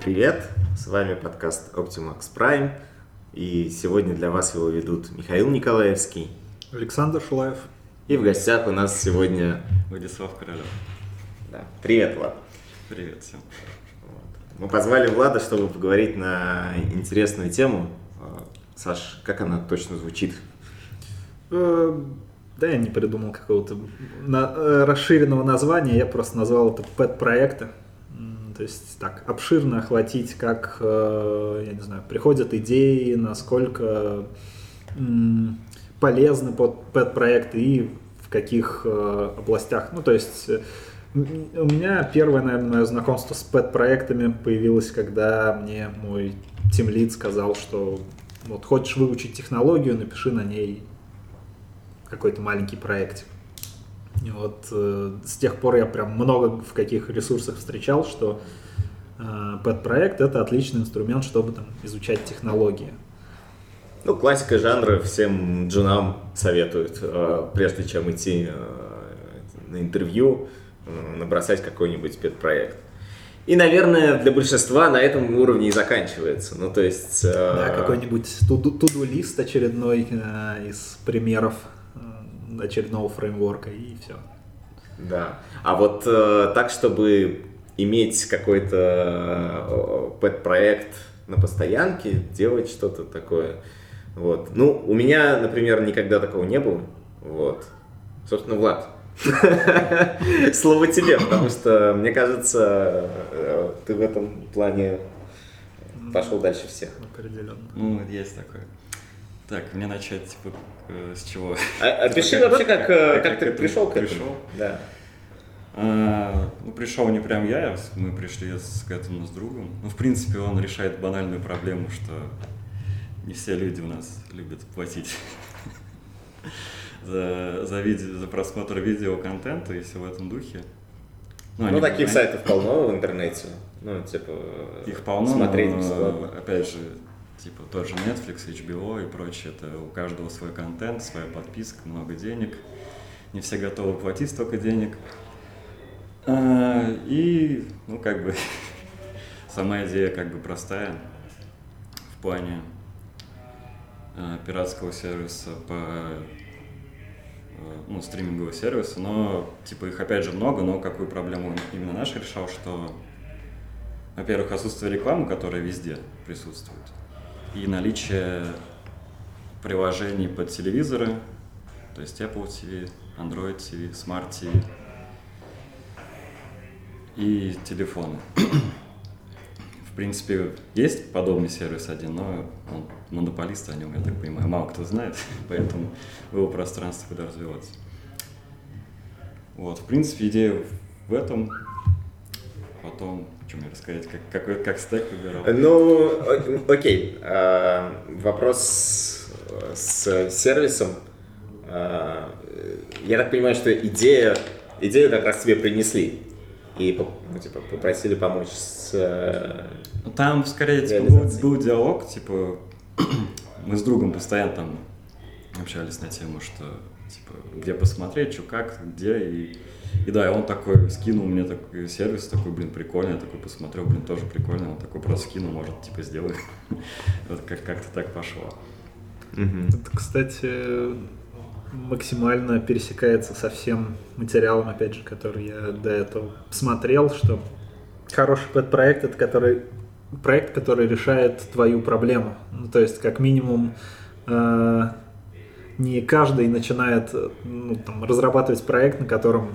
Привет, с вами подкаст Optimax Prime, и сегодня для вас его ведут Михаил Николаевский Александр Шулаев. И в гостях у нас сегодня Владислав Королев. Да. Привет, Влад. Привет всем. Мы позвали Влада, чтобы поговорить на интересную тему. А, Саш, как она точно звучит? Э, Да, я не придумал какого-то э, расширенного названия, я просто назвал это пэт-проекты. То есть так, обширно охватить, как, э, я не знаю, приходят идеи, насколько полезны под пэт-проекты и в каких областях. Ну, то есть у меня первое, наверное, знакомство с пэт-проектами появилось, когда мне мой тимлид сказал, что вот хочешь выучить технологию, напиши на ней какой-то маленький проектик. И вот э, с тех пор я прям много в каких ресурсах встречал, что э, пэт-проект это отличный инструмент, чтобы там изучать технологии. Ну, классика жанра всем джунам советуют, э, прежде чем идти э, на интервью, набросать какой-нибудь спецпроект. И, наверное, для большинства на этом уровне и заканчивается. Ну, то есть... э, Да, какой-нибудь туду- туду-лист очередной э, из примеров э, очередного фреймворка и все. Да. А вот э, так, чтобы иметь какой-то э, пэт-проект на постоянке, делать что-то такое. Вот. Ну, у меня, например, никогда такого не было. Вот. Собственно, Влад. Слово тебе, потому что, мне кажется, э, ты в этом плане пошел дальше всех. Определенно. Ну, есть такое. Так, мне начать, типа, э, с чего? А- Опиши Как- вообще, как, э, как- ты пришел к этому. пришел? Да. А, ну, пришел не прям я, мы пришли с- к этому с другом. Ну, в принципе, он решает банальную проблему, что не все люди у нас любят платить за, за, видео, за просмотр видеоконтента и все в этом духе. Ну, они- таких они- сайтов полно в интернете. Ну, типа, Их полно, смотреть но, бесплатно. опять же, типа тот же Netflix, HBO и прочее, это у каждого свой контент, своя подписка, много денег. Не все готовы платить столько денег. А, и, ну, как бы, сама идея как бы простая в плане а, пиратского сервиса по ну, стримингового сервиса, но типа их опять же много, но какую проблему именно наш решал, что во-первых, отсутствие рекламы, которая везде присутствует, и наличие приложений под телевизоры, то есть Apple TV, Android TV, Smart TV и телефоны. В принципе, есть подобный сервис один, но он монополист о нем, я так понимаю, мало кто знает, поэтому в его пространстве куда развиваться. Вот, в принципе, идея в этом. Потом, что мне рассказать, как, какой, как стек выбирал. Ну, окей. А, Вопрос с сервисом. А, Я так понимаю, что идея, идею как раз тебе принесли. И ну, типа, попросили помочь с... э, Там скорее типа, был, был диалог, типа мы с другом постоянно там общались на тему, что типа где посмотреть, что как, где и и да, и он такой скинул мне такой сервис, такой, блин, прикольный, я такой посмотрел, блин, тоже прикольный, он такой просто скинул, может, типа, сделай. Вот как- как-то так пошло. Это, кстати, максимально пересекается со всем материалом, опять же, который я до этого смотрел, что хороший пэт-проект это который проект, который решает твою проблему. Ну, то есть, как минимум, э, не каждый начинает ну, там, разрабатывать проект, на котором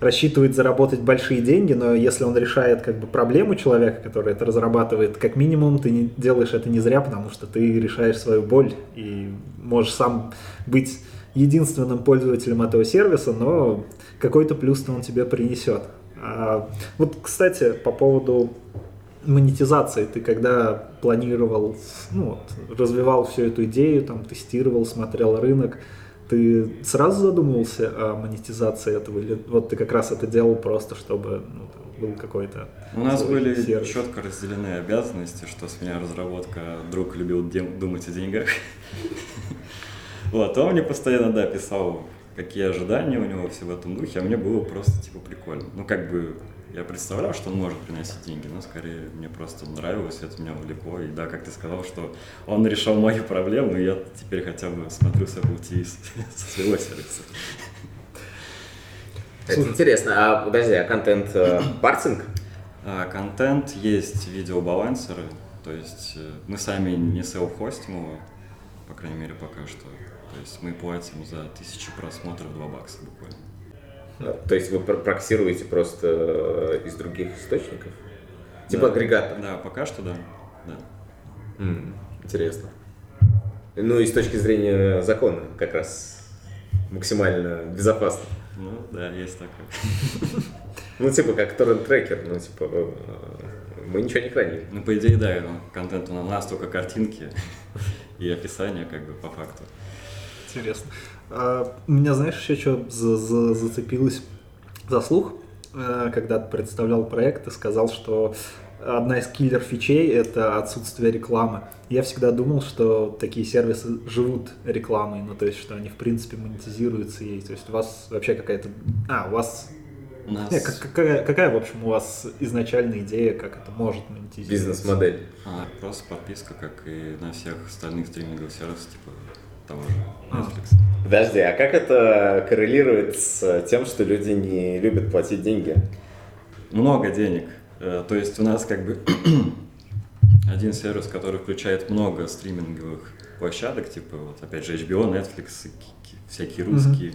рассчитывает заработать большие деньги, но если он решает как бы проблему человека, который это разрабатывает, как минимум ты не делаешь это не зря, потому что ты решаешь свою боль и можешь сам быть единственным пользователем этого сервиса, но какой-то плюс-то он тебе принесет. А, вот, кстати, по поводу монетизации, ты когда планировал, ну, вот, развивал всю эту идею, там, тестировал, смотрел рынок, ты сразу задумывался о монетизации этого, или вот ты как раз это делал просто, чтобы ну, там, был какой-то У нас были сервис? четко разделены обязанности, что с меня разработка, друг любил дем- думать о деньгах. Вот, он мне постоянно, да, писал, какие ожидания у него, все в этом духе, а мне было просто, типа, прикольно. Ну, как бы, я представлял, что он может приносить деньги, но скорее мне просто нравилось, это меня увлекло. И да, как ты сказал, что он решал мою проблему, и я теперь хотя бы смотрю с Apple TV со своего сервиса. Это интересно. А подожди, а контент э, парсинг? А, Контент есть видеобалансеры, то есть э, мы сами не селф-хостим его, по крайней мере пока что. То есть мы платим за тысячу просмотров 2 бакса буквально. Ну, То есть вы пр- проксируете просто э, из других источников? Типа Да. агрегатор? Да, пока что да. да. М, Интересно. Ну и с точки зрения закона как раз максимально безопасно. Ну да, есть такое. Ну типа как торрент-трекер, ну типа э, мы ничего не храним. Ну по идее, да, контент у нас только картинки и описание как бы по факту. Интересно. А, у меня, знаешь, еще что за- за- зацепилось за слух, Э, когда ты представлял проект, ты сказал, что одна из киллер-фичей — это отсутствие рекламы. Я всегда думал, что такие сервисы живут рекламой, ну, то есть, что они, в принципе, монетизируются ей. То есть, у вас вообще какая-то... А, у вас... У нас Не, как- какая, какая, в общем, у вас изначальная идея, как это может монетизироваться? Бизнес-модель. а, просто подписка, как и на всех остальных стриминговых сервисах, типа того же. Netflix. Подожди, а как это коррелирует с тем, что люди не любят платить деньги? много денег. Э, То есть у нас как бы один сервис, который включает много стриминговых площадок, типа вот опять же HBO, Netflix, всякие русские.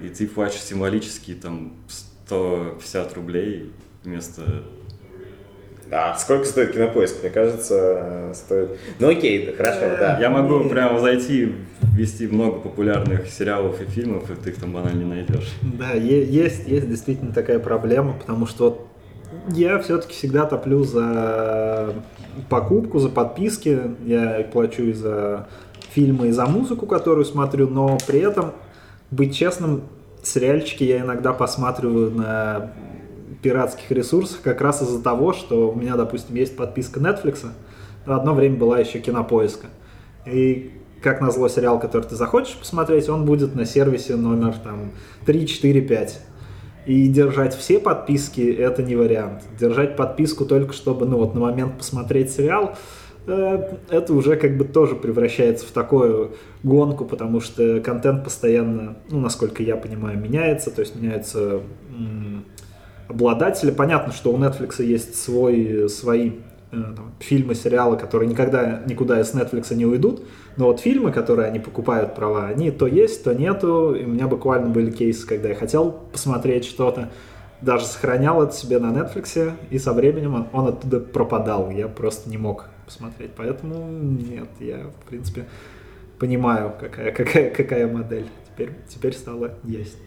И ты платишь символические там 150 рублей вместо... А сколько стоит кинопоиск? Мне кажется, стоит... Ну окей, да, хорошо, да. Я могу прямо зайти, ввести много популярных сериалов и фильмов, и ты их там банально не найдешь. Да, есть, есть действительно такая проблема, потому что вот я все-таки всегда топлю за покупку, за подписки. Я плачу и за фильмы, и за музыку, которую смотрю, но при этом, быть честным, сериальчики я иногда посматриваю на пиратских ресурсах как раз из-за того, что у меня, допустим, есть подписка Netflix, но одно время была еще кинопоиска. И как назло сериал, который ты захочешь посмотреть, он будет на сервисе номер там 3, 4, 5. И держать все подписки это не вариант. Держать подписку только чтобы, ну вот на момент посмотреть сериал, э, это уже как бы тоже превращается в такую гонку, потому что контент постоянно, ну насколько я понимаю, меняется, то есть меняются обладатели. Понятно, что у Netflix есть свой, свои э, там, фильмы, сериалы, которые никогда никуда из Netflix не уйдут, но вот фильмы, которые они покупают права, они то есть, то нету. И у меня буквально были кейсы, когда я хотел посмотреть что-то, даже сохранял это себе на Netflix, и со временем он, он оттуда пропадал. Я просто не мог посмотреть. Поэтому нет, я, в принципе, понимаю, какая, какая, какая модель. Теперь, теперь стало есть.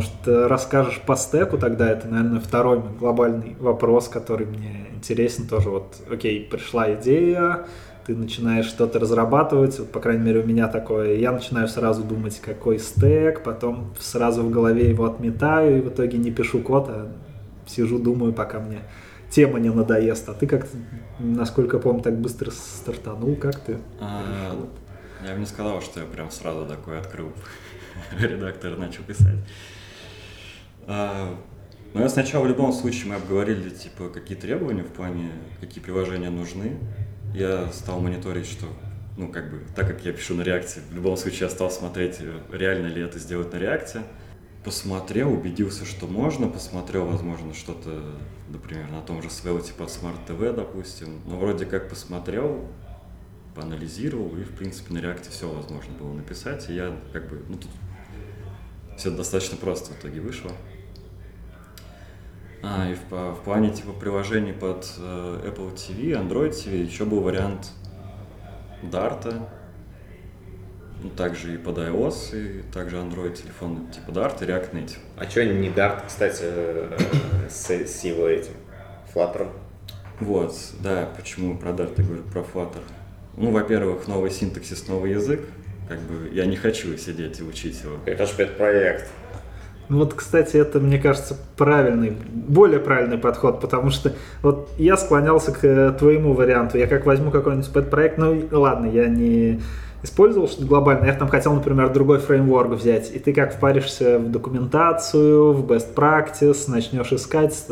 Может, э, расскажешь по стеку тогда, это, наверное, второй глобальный вопрос, который мне интересен тоже. Вот, окей, пришла идея, ты начинаешь что-то разрабатывать, вот, по крайней мере, у меня такое, я начинаю сразу думать, какой стек, потом сразу в голове его отметаю, и в итоге не пишу код, а сижу, думаю, пока мне тема не надоест. А ты как, насколько я помню, так быстро стартанул, как ты? А, я бы не сказал, что я прям сразу такой открыл редактор начал писать. А, ну, сначала в любом случае мы обговорили, типа, какие требования в плане, какие приложения нужны. Я стал мониторить, что, ну, как бы, так как я пишу на реакции, в любом случае я стал смотреть, реально ли это сделать на реакте. Посмотрел, убедился, что можно, посмотрел, возможно, что-то, например, на том же Svelte под Smart TV, допустим. Но вроде как посмотрел, поанализировал, и, в принципе, на реакте все возможно было написать, и я, как бы, ну, тут все достаточно просто в итоге вышло. А, и в, в плане, типа, приложений под э, Apple TV, Android TV еще был вариант Dart. Ну, также и под iOS, и также Android телефон типа Dart и React Native. А что не Dart, кстати, э, с, с его этим Flutter? Вот, да, почему про Dart я говорю, про Flutter. Ну, во-первых, новый синтаксис, новый язык. Как бы я не хочу сидеть и учить его. Это же проект. Ну вот, кстати, это, мне кажется, правильный, более правильный подход, потому что вот я склонялся к э, твоему варианту. Я как возьму какой-нибудь пэт-проект, ну ладно, я не использовал что-то глобально, я там хотел, например, другой фреймворк взять, и ты как впаришься в документацию, в best practice, начнешь искать,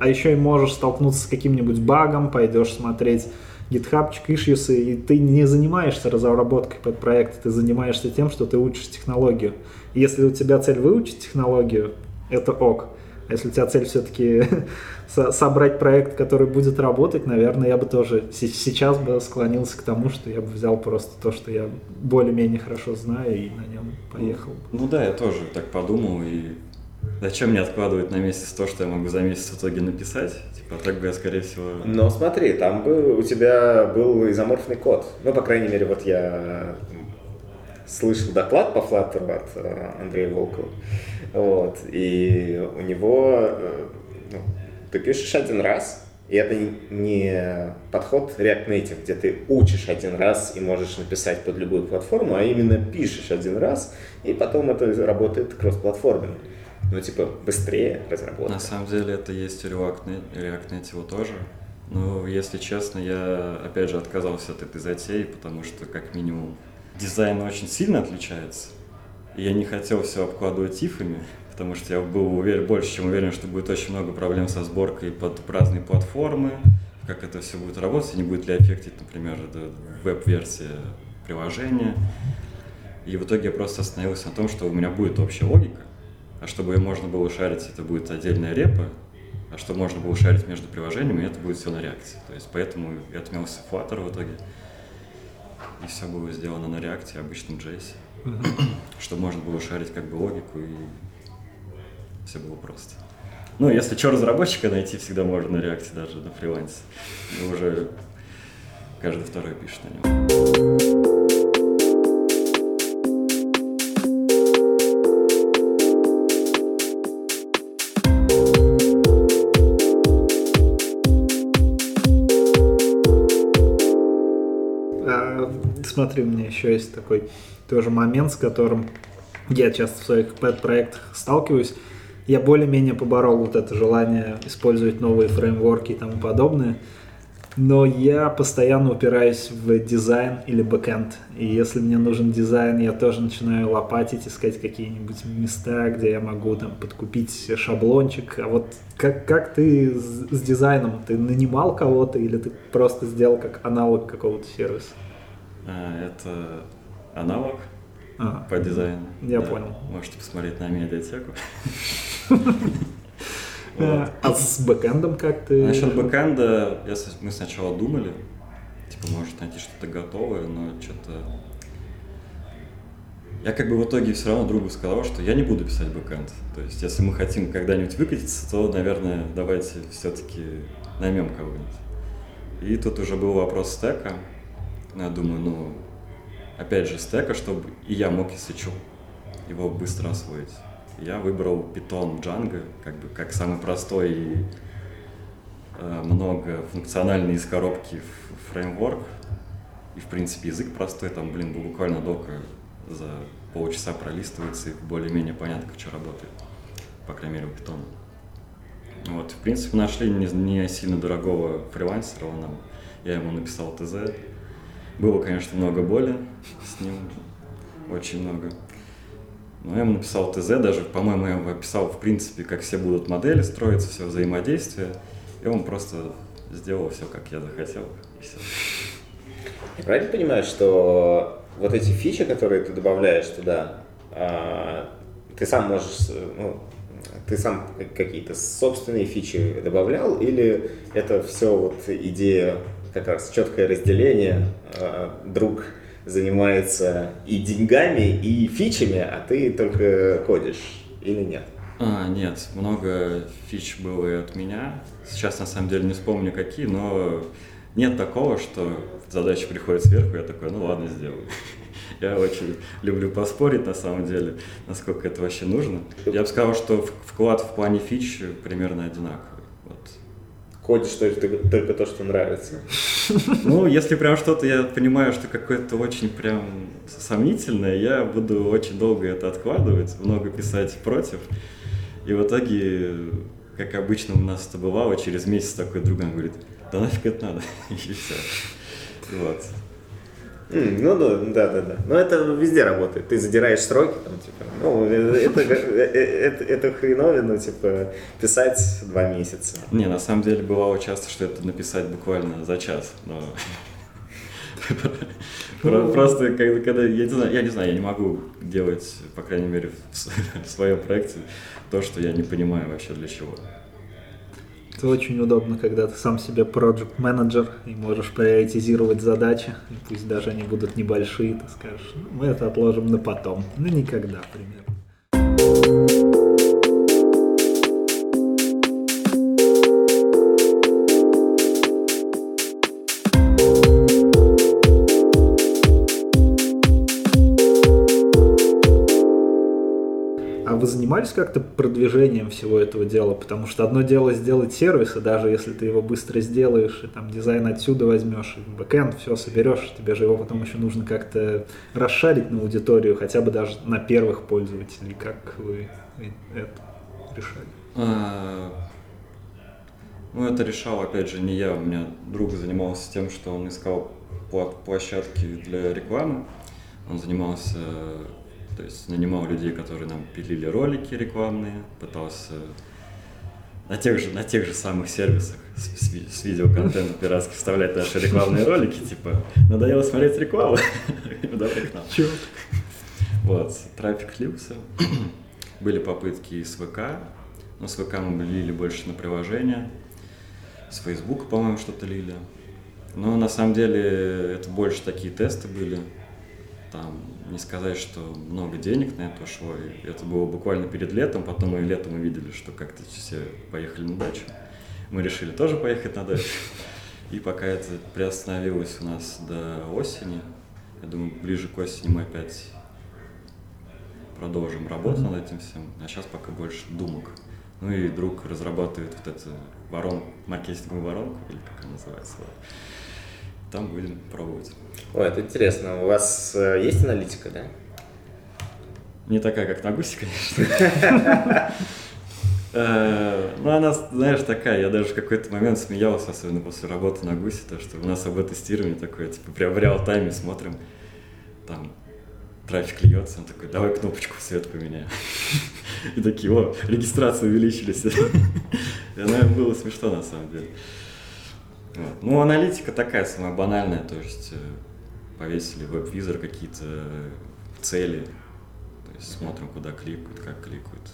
а еще и можешь столкнуться с каким-нибудь багом, пойдешь смотреть гитхабчик, issues, и ты не занимаешься разработкой под проект, ты занимаешься тем, что ты учишь технологию. И если у тебя цель выучить технологию, это ок. А если у тебя цель все-таки собрать проект, который будет работать, наверное, я бы тоже сейчас бы склонился к тому, что я бы взял просто то, что я более-менее хорошо знаю, и на нем поехал. Ну да, я тоже так подумал, и Зачем мне откладывать на месяц то, что я могу за месяц в итоге написать? Типа, так бы я, скорее всего... Но смотри, там бы у тебя был изоморфный код. Ну, по крайней мере, вот я слышал доклад по Flutter от э, Андрея Волкова. Вот. И у него э, ну, ты пишешь один раз, и это не подход React Native, где ты учишь один раз и можешь написать под любую платформу, а именно пишешь один раз, и потом это работает кросс-платформенно ну, типа, быстрее разработка. На самом деле это есть у React, React Native тоже. Но, если честно, я, опять же, отказался от этой затеи, потому что, как минимум, дизайн очень сильно отличается. Я не хотел все обкладывать ифами, потому что я был уверен, больше чем уверен, что будет очень много проблем со сборкой под разные платформы, как это все будет работать, не будет ли аффектить, например, веб-версия приложения. И в итоге я просто остановился на том, что у меня будет общая логика, а чтобы ее можно было шарить, это будет отдельная репа, а чтобы можно было шарить между приложениями, это будет все на реакции. То есть поэтому я отмелся Flutter в итоге. И все было сделано на реакте, обычном JS. Чтобы можно было шарить как бы логику и все было просто. Ну, если что разработчика найти, всегда можно на реакте даже на фрилансе. Но уже каждый второй пишет на нем. Смотри, у меня еще есть такой тоже момент, с которым я часто в своих pet-проектах сталкиваюсь. Я более-менее поборол вот это желание использовать новые фреймворки и тому подобное. Но я постоянно упираюсь в дизайн или backend. И если мне нужен дизайн, я тоже начинаю лопатить, искать какие-нибудь места, где я могу там подкупить шаблончик. А вот как, как ты с, с дизайном? Ты нанимал кого-то или ты просто сделал как аналог какого-то сервиса? А, это аналог а, по дизайну. Я да. понял. Можете посмотреть на медиатеку. А с бэкэндом как ты? Насчет бэкэнда мы сначала думали, типа, может найти что-то готовое, но что-то... Я как бы в итоге все равно другу сказал, что я не буду писать бэкэнд. То есть, если мы хотим когда-нибудь выкатиться, то, наверное, давайте все-таки наймем кого-нибудь. И тут уже был вопрос стека. Я думаю, ну, опять же, стека, чтобы и я мог, если что, его быстро освоить. Я выбрал Python Django, как бы как самый простой и э, многофункциональный из коробки фреймворк. И, в принципе, язык простой, там, блин, буквально дока за полчаса пролистывается и более-менее понятно, как что работает. По крайней мере, у Python. Вот, в принципе, нашли не, не сильно дорогого фрилансера, он нам, я ему написал ТЗ, было, конечно, много боли с ним, очень много. Но я ему написал ТЗ, даже, по-моему, я ему описал, в принципе, как все будут модели строиться, все взаимодействие. И он просто сделал все, как я захотел. Я правильно понимаю, что вот эти фичи, которые ты добавляешь туда, а, ты сам можешь, ну, ты сам какие-то собственные фичи добавлял, или это все вот идея как раз четкое разделение. А, друг занимается и деньгами, и фичами, а ты только кодишь или нет? А, нет, много фич было и от меня. Сейчас на самом деле не вспомню какие, но нет такого, что задача приходит сверху, я такой, ну ладно, сделаю. Я очень люблю поспорить, на самом деле, насколько это вообще нужно. Я бы сказал, что вклад в плане фич примерно одинаковый. Вот. Кодишь только, только то, что нравится. Ну, если прям что-то я понимаю, что какое-то очень прям сомнительное, я буду очень долго это откладывать, много писать против. И в итоге, как обычно у нас это бывало, через месяц такой друг говорит, да нафиг это надо, и все. Вот. Ну да, да, да. Но это везде работает. Ты задираешь сроки, там, типа, ну, это, это, это хреновина, типа, писать два месяца. Не, на самом деле бывало часто, что это написать буквально за час, но Просто когда, я не знаю, я не знаю, я не могу делать, по крайней мере, в своем проекте то, что я не понимаю вообще для чего. Это очень удобно, когда ты сам себе проект менеджер и можешь приоритизировать задачи, и пусть даже они будут небольшие, ты скажешь, ну, мы это отложим на потом, ну никогда, примерно. Занимались как-то продвижением всего этого дела? Потому что одно дело сделать сервис, и даже если ты его быстро сделаешь, и там дизайн отсюда возьмешь, и бэкэнд все соберешь, тебе же его потом еще нужно как-то расшарить на аудиторию, хотя бы даже на первых пользователей. Как вы это решали? А, ну, это решал, опять же, не я. У меня друг занимался тем, что он искал площадки для рекламы. Он занимался то есть нанимал людей, которые нам пилили ролики рекламные, пытался на тех же, на тех же самых сервисах с, с, с видеоконтентом пиратски вставлять наши рекламные ролики, типа, надоело смотреть рекламу, давай к нам. Вот, трафик лился. Были попытки с ВК, но с ВК мы лили больше на приложение. С Facebook, по-моему, что-то лили. Но на самом деле это больше такие тесты были. Там не сказать, что много денег на это ушло. И это было буквально перед летом, потом мы летом увидели, что как-то все поехали на дачу. Мы решили тоже поехать на дачу. И пока это приостановилось у нас до осени, я думаю, ближе к осени мы опять продолжим работу над этим всем. А сейчас пока больше думок. Ну и друг разрабатывает вот эту воронку, маркетинговую воронку, или как она называется. Там будем пробовать. Ой, это интересно. У вас э, есть аналитика, да? Не такая, как на гусе, конечно. Э, ну, она, знаешь, такая, я даже в какой-то момент смеялся, особенно после работы на гусе, то, что у нас об тестирование такое, типа, прям в реал-тайме смотрим, там, трафик льется, он такой, давай кнопочку свет поменяем. И такие, о, регистрации увеличились. И она было смешно, на самом деле. Ну, аналитика такая самая банальная, то есть э, повесили веб-визор какие-то цели, то есть смотрим, куда кликают, как кликают.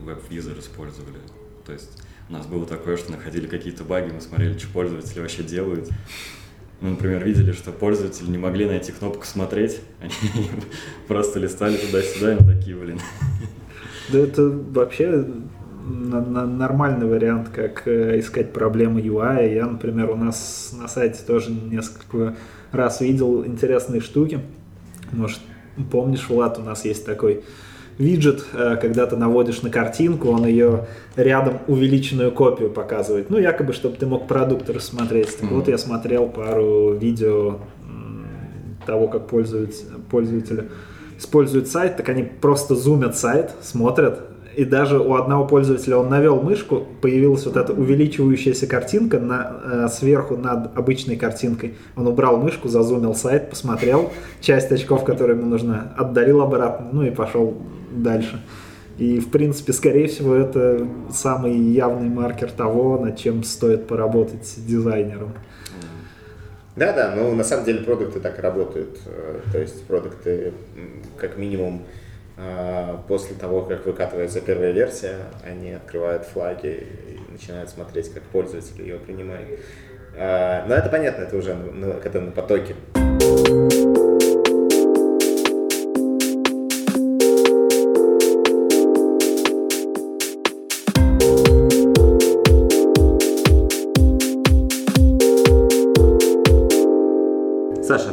Веб-визор использовали. То есть у нас было такое, что находили какие-то баги, мы смотрели, что пользователи вообще делают. Мы, например, видели, что пользователи не могли найти кнопку «Смотреть», они просто листали туда-сюда, и мы такие, блин. Да это вообще нормальный вариант, как э, искать проблемы UI. Я, например, у нас на сайте тоже несколько раз видел интересные штуки. Может, помнишь, Влад, у нас есть такой виджет, э, когда ты наводишь на картинку, он ее рядом увеличенную копию показывает. Ну, якобы, чтобы ты мог продукт рассмотреть. Так mm-hmm. вот, я смотрел пару видео того, как пользуются, пользователи используют сайт, так они просто зумят сайт, смотрят, и даже у одного пользователя он навел мышку, появилась вот эта увеличивающаяся картинка на, э, сверху над обычной картинкой. Он убрал мышку, зазумил сайт, посмотрел часть очков, которые ему нужно, отдарил обратно, ну и пошел дальше. И, в принципе, скорее всего, это самый явный маркер того, над чем стоит поработать дизайнером. Да, да, но на самом деле продукты так и работают. Э, то есть продукты как минимум после того, как выкатывается первая версия, они открывают флаги и начинают смотреть, как пользователь ее принимает. А, но это понятно, это уже когда на потоке.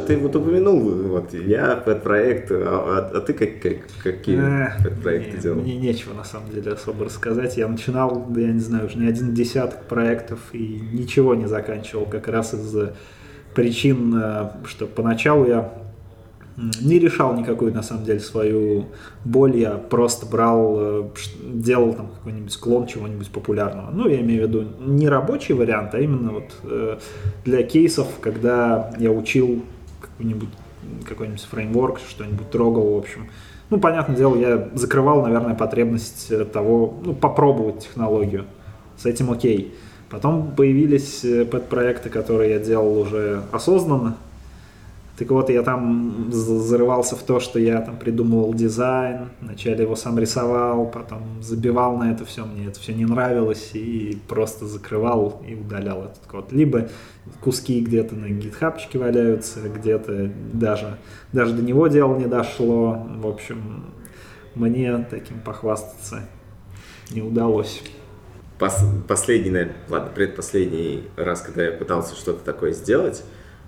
Ты вот упомянул, вот я пэт-проект, а, а, а ты как, как, какие Э, пэт-проекты делал? Мне нечего на самом деле особо рассказать. Я начинал, да я не знаю, уже не один десяток проектов и ничего не заканчивал как раз из-за причин, э, что поначалу я не решал никакую на самом деле свою боль, я просто брал, э, делал там какой-нибудь клон чего-нибудь популярного. Ну, я имею в виду не рабочий вариант, а именно вот для кейсов, когда я учил какой-нибудь какой-нибудь фреймворк, что-нибудь трогал, в общем. Ну, понятное дело, я закрывал, наверное, потребность э, того, ну, попробовать технологию. С этим окей. Потом появились э, пэт-проекты, которые я делал уже осознанно. Так вот, я там зарывался в то, что я там придумывал дизайн, вначале его сам рисовал, потом забивал на это все, мне это все не нравилось, и просто закрывал и удалял этот код. Либо куски где-то на гитхабчике валяются, где-то даже, даже до него дело не дошло. В общем, мне таким похвастаться не удалось. Пос- последний, наверное, ладно, предпоследний раз, когда я пытался что-то такое сделать,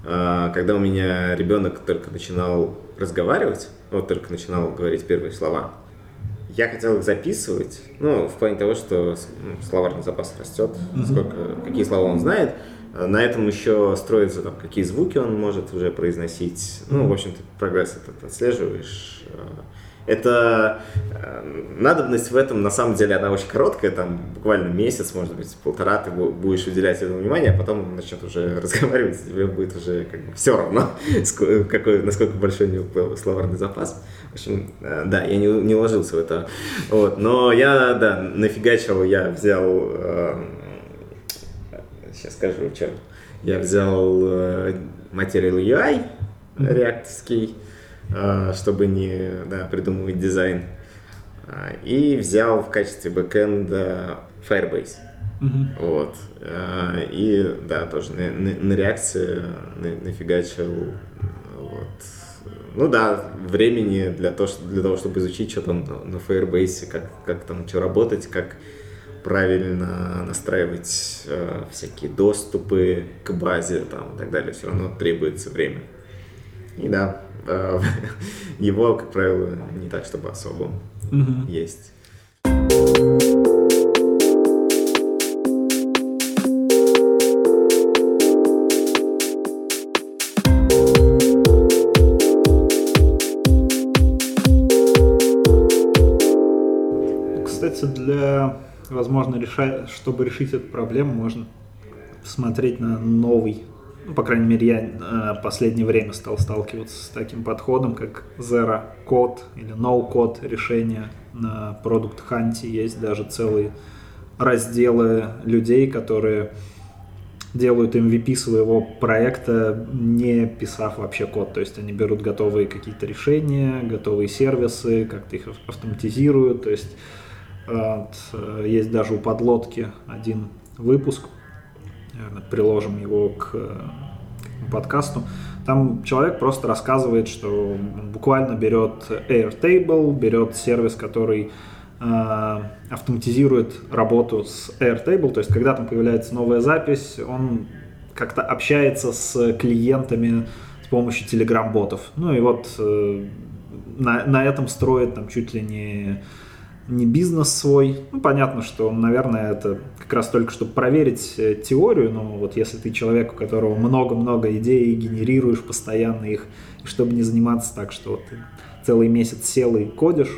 когда у меня ребенок только начинал разговаривать, вот только начинал говорить первые слова, я хотел их записывать, ну, в плане того, что ну, словарный запас растет, сколько, какие слова он знает, А на этом еще строится, там, какие звуки он может уже произносить, ну, в общем, ты прогресс этот отслеживаешь, А, это э, надобность в этом, на самом деле, она очень короткая, там буквально месяц, может быть, полтора ты бу- будешь уделять этому внимание, а потом он начнет уже разговаривать, тебе будет уже как бы все равно, какой, насколько большой у него словарный запас. В общем, э, да, я не, не уложился в это. Вот, но я, да, нафигачил, я взял, э, сейчас скажу, чем. Я взял э, Material UI, реактовский, чтобы не да, придумывать дизайн. А, И взял в качестве бэкэнда Firebase. Вот. А, И да, тоже на, на- на реакции на- нафигачил. Вот. Ну да, времени для того, для того, чтобы изучить, что там на, на Firebase, как, как там что работать, как правильно настраивать э, всякие доступы к базе там, и так далее, все равно требуется время. И да, э, его, как правило, не так, чтобы особо есть. Кстати, для, возможно, реша... чтобы решить эту проблему, можно смотреть на новый, ну, по крайней мере, я э, последнее время стал сталкиваться с таким подходом, как Zero Code или No Code решение на Product Hunt. Есть даже целые разделы людей, которые делают MVP своего проекта, не писав вообще код. То есть они берут готовые какие-то решения, готовые сервисы, как-то их автоматизируют. То есть вот, э, есть даже у подлодки один выпуск, наверное, приложим его к, э, подкасту. Там человек просто рассказывает, что буквально берет Airtable, берет сервис, который э, автоматизирует работу с Airtable, то есть когда там появляется новая запись, он как-то общается с клиентами с помощью Telegram-ботов. Ну и вот э, на, на этом строит там чуть ли не не бизнес свой. Ну, понятно, что, наверное, это как раз только, чтобы проверить э, теорию, но вот если ты человек, у которого много-много идей, генерируешь постоянно их, и чтобы не заниматься так, что вот ты целый месяц сел и кодишь,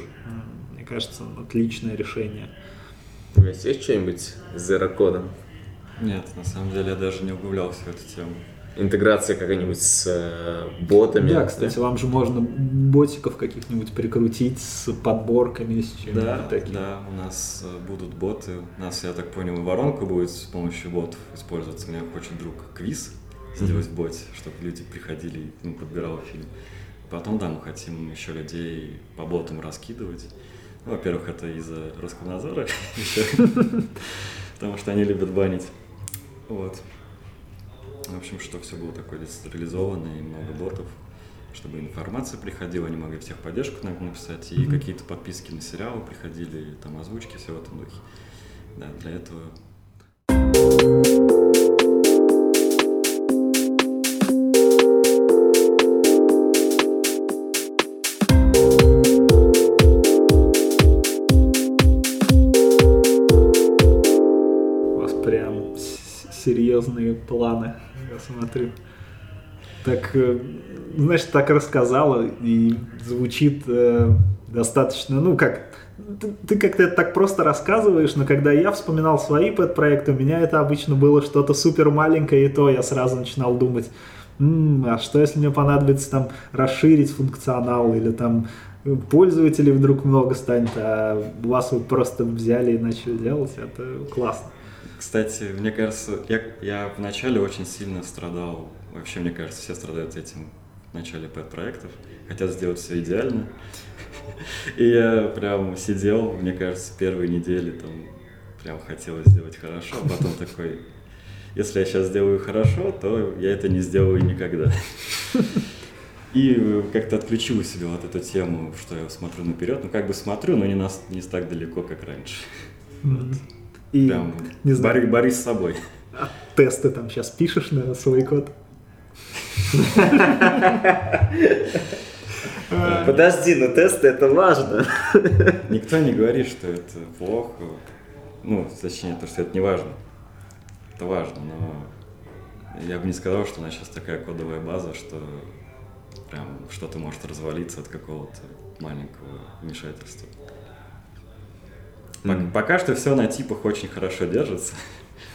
мне кажется, отличное решение. У вас есть что-нибудь с зерокодом? Нет, на самом деле я даже не углублялся в эту тему. Интеграция какая-нибудь с э, ботами? Да, кстати, вам же можно ботиков каких-нибудь прикрутить с подборками, с чем Да, таким. да, у нас э, будут боты. У нас, я так понял, и воронка будет с помощью ботов использоваться. Мне хочет друг квиз сделать в боте, чтобы люди приходили и ну, подбирал фильм. Потом, да, мы хотим еще людей по ботам раскидывать. Ну, во-первых, это из-за Роскомнадзора еще, потому что они любят банить. Вот. Ну, в общем, что все было такое децентрализовано и много ботов, чтобы информация приходила, они могли всех поддержку нам написать, и mm-hmm. какие-то подписки на сериалы приходили, там озвучки, все в этом духе. Да, для этого серьезные планы я смотрю. Так, э, знаешь, так рассказала и звучит э, достаточно, ну как, ты, ты как-то это так просто рассказываешь, но когда я вспоминал свои подпроекты, у меня это обычно было что-то супер маленькое, и то я сразу начинал думать, м-м, а что если мне понадобится там расширить функционал или там пользователей вдруг много станет, а вас вот просто взяли и начали делать, это классно. Кстати, мне кажется, я, я вначале очень сильно страдал, вообще, мне кажется, все страдают этим в начале пэт-проектов, хотят сделать все идеально. И я прям сидел, мне кажется, первые недели там прям хотелось сделать хорошо, а потом такой, если я сейчас сделаю хорошо, то я это не сделаю никогда. И как-то отключил у себя вот эту тему, что я смотрю наперед. Ну, как бы смотрю, но не, нас, не так далеко, как раньше. Mm-hmm. И, Прям не знаю, борись с собой. А тесты там сейчас пишешь на свой код? Подожди, но тесты это важно. Никто не говорит, что это плохо. Ну, точнее, то, что это не важно. Это важно, но я бы не сказал, что у нас сейчас такая кодовая база, что прям что-то может развалиться от какого-то маленького вмешательства. Mm. Пока что все на типах очень хорошо держится.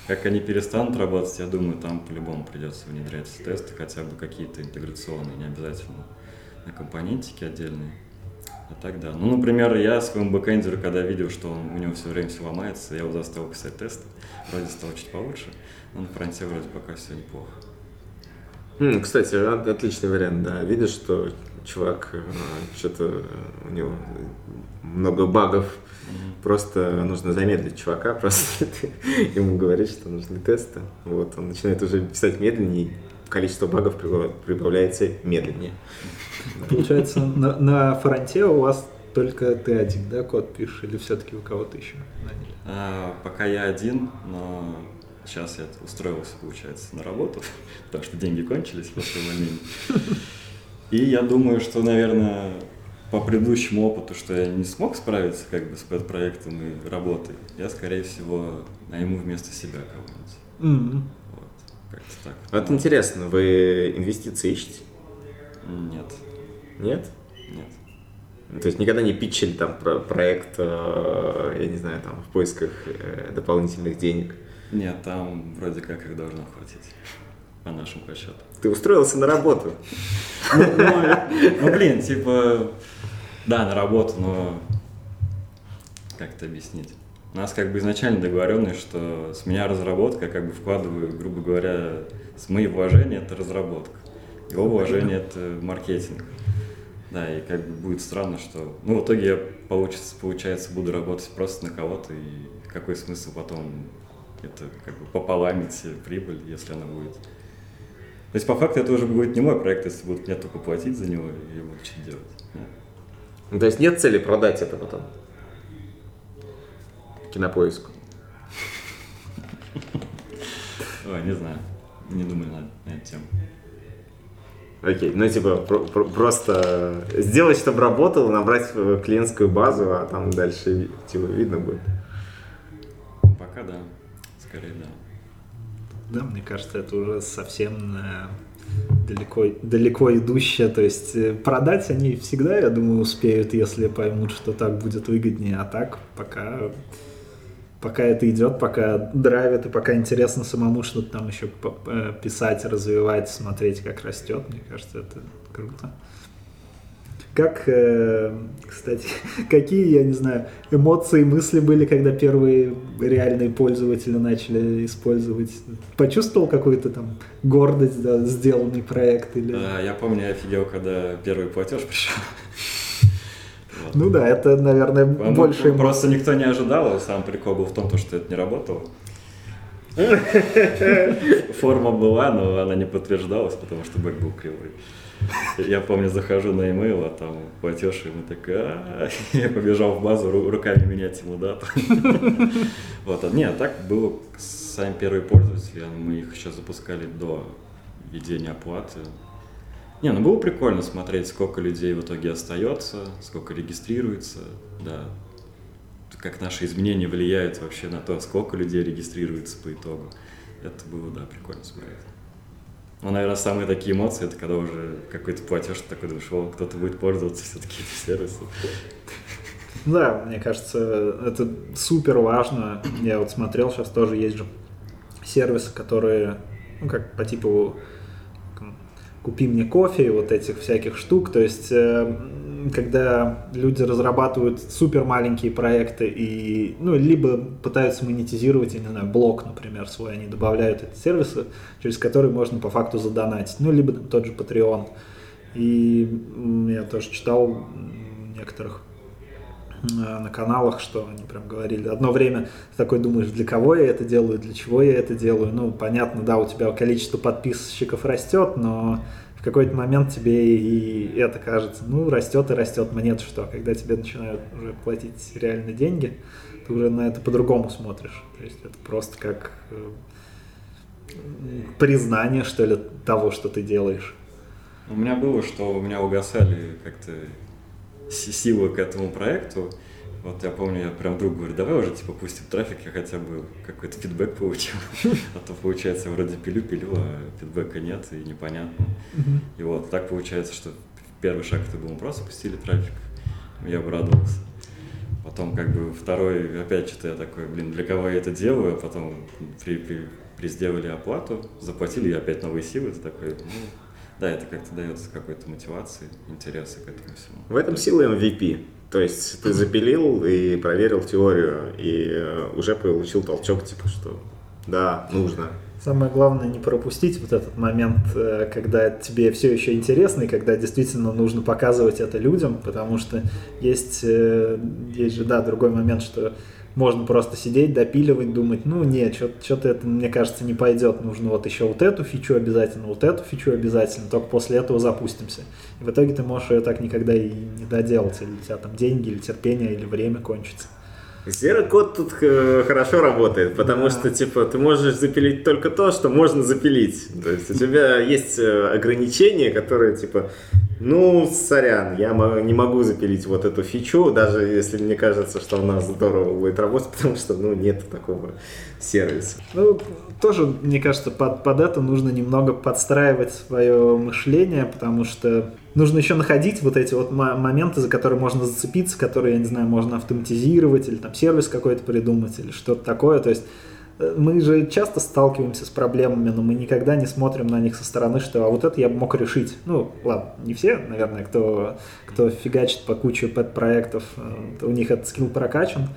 Как они перестанут работать, я думаю, там по-любому придется внедрять тесты, хотя бы какие-то интеграционные, не обязательно на компонентики отдельные. А так да. Ну, например, я своему бэкэндеру, когда видел, что он, у него все время все ломается, я его заставил писать тесты. Вроде стало чуть получше, но на фронте вроде пока все неплохо. Кстати, отличный вариант, да. Видишь, что чувак, э, что-то у него много багов, mm-hmm. просто нужно замедлить чувака, просто ему говоришь, что нужны тесты. Вот, он начинает уже писать медленнее, количество багов прибавляется медленнее. Получается, на, на фронте у вас только ты один, да, код пишешь, или все-таки у кого-то еще А, пока я один, но Сейчас я устроился, получается, на работу, потому что деньги кончились после увольнения. И я думаю, что, наверное, по предыдущему опыту, что я не смог справиться как бы с проектом и работой, я, скорее всего, найму вместо себя кого-нибудь. Mm-hmm. Вот, как-то так. Вот Но... интересно, вы инвестиции ищете? Нет. Нет? Нет. То есть никогда не питчили там про проект, э, я не знаю, там в поисках э, дополнительных денег? Нет, там вроде как их должно хватить по нашим расчетам. Ты устроился на работу? Ну, ну, ну, блин, типа, да, на работу, но как это объяснить? У нас как бы изначально договоренность, что с меня разработка, как бы вкладываю, грубо говоря, с моей вложения это разработка, его вложение это маркетинг. Да, и как бы будет странно, что... Ну, в итоге я, получится, получается, буду работать просто на кого-то, и какой смысл потом это как бы пополамить прибыль, если она будет. То есть по факту это уже будет не мой проект, если будут мне только платить за него, и я буду что-то делать. Ну, то есть нет цели продать это потом? Кинопоиску. Ой, не знаю. Не думаю на, на эту тему. Окей, ну типа про- про- просто сделать, чтобы работало, набрать клиентскую базу, а там дальше типа видно будет. Пока да скорее, да. Да, мне кажется, это уже совсем э, далеко, далеко идущее. То есть э, продать они всегда, я думаю, успеют, если поймут, что так будет выгоднее. А так пока, пока это идет, пока драйвит и пока интересно самому что-то там еще э, писать, развивать, смотреть, как растет, мне кажется, это круто. Как, э, кстати, какие, я не знаю, эмоции, мысли были, когда первые реальные пользователи начали использовать? Почувствовал какую-то там гордость за сделанный проект? Или... Да, я помню, я офигел, когда первый платеж пришел. Ну да, это, наверное, больше... Просто никто не ожидал, сам прикол был в том, что это не работало. Форма была, но она не подтверждалась, потому что бэк был кривой. Я помню, захожу на email, а там платеж, и мы так, «А, я побежал в базу руками менять ему дату. Вот, а, не, а так было сами первые пользователи, мы их еще запускали до введения оплаты. Не, ну было прикольно смотреть, сколько людей в итоге остается, сколько регистрируется, да, как наши изменения влияют вообще на то, сколько людей регистрируется по итогу. это было, да, прикольно смотреть. Ну, наверное, самые такие эмоции, это когда уже какой-то платеж, такой думаешь, кто-то будет пользоваться все-таки этим сервисом. Да, мне кажется, это супер важно. Я вот смотрел, сейчас тоже есть же сервисы, которые, ну, как по типу купи мне кофе, вот этих всяких штук. То есть, э, когда люди разрабатывают супер маленькие проекты и, ну, либо пытаются монетизировать, я не знаю, блок, например, свой, они добавляют эти сервисы, через которые можно по факту задонатить. Ну, либо тот же Patreon. И я тоже читал некоторых Э, на каналах, что они прям говорили. Одно время ты такой думаешь, для кого я это делаю, для чего я это делаю. Ну, понятно, да, у тебя количество подписчиков растет, но какой-то момент тебе и это кажется, ну, растет и растет, мне что, когда тебе начинают уже платить реально деньги, ты уже на это по-другому смотришь. То есть это просто как э, признание, что ли, того, что ты делаешь. У меня было, что у меня угасали как-то силы к этому проекту. Вот я помню, я прям другу говорю, давай уже типа пустим трафик, я хотя бы какой-то фидбэк получил. А то получается вроде пилю-пилю, а фидбэка нет и непонятно. И вот так получается, что первый шаг это был, мы просто пустили трафик. Я обрадовался. Потом как бы второй, опять что-то я такой, блин, для кого я это делаю, а потом при, при, при сделали оплату, заплатили, я опять новые силы, это такой, ну, да, это как-то дает какой-то мотивации, интереса к этому всему. В этом сила MVP. То есть ты запилил и проверил теорию, и э, уже получил толчок, типа, что да, нужно. Самое главное не пропустить вот этот момент, э, когда тебе все еще интересно, и когда действительно нужно показывать это людям, потому что есть, э, есть же, да, другой момент, что можно просто сидеть, допиливать, думать, ну нет, что-то это, мне кажется, не пойдет, нужно вот еще вот эту фичу обязательно, вот эту фичу обязательно, только после этого запустимся. И в итоге ты можешь ее так никогда и не доделать, или у тебя там деньги, или терпение, или время кончится. Зерокод тут э, хорошо работает, потому да. что, типа, ты можешь запилить только то, что можно запилить. То есть у тебя есть э, ограничения, которые, типа, ну, сорян, я не могу запилить вот эту фичу, даже если мне кажется, что она здорово будет работать, потому что, ну, нет такого сервиса. Ну, тоже, мне кажется, под, под это нужно немного подстраивать свое мышление, потому что нужно еще находить вот эти вот моменты, за которые можно зацепиться, которые, я не знаю, можно автоматизировать, или там сервис какой-то придумать, или что-то такое. То есть мы же часто сталкиваемся с проблемами, но мы никогда не смотрим на них со стороны, что а вот это я бы мог решить. Ну, ладно, не все, наверное, кто, кто фигачит по куче пэт-проектов, э, у них этот скилл прокачан.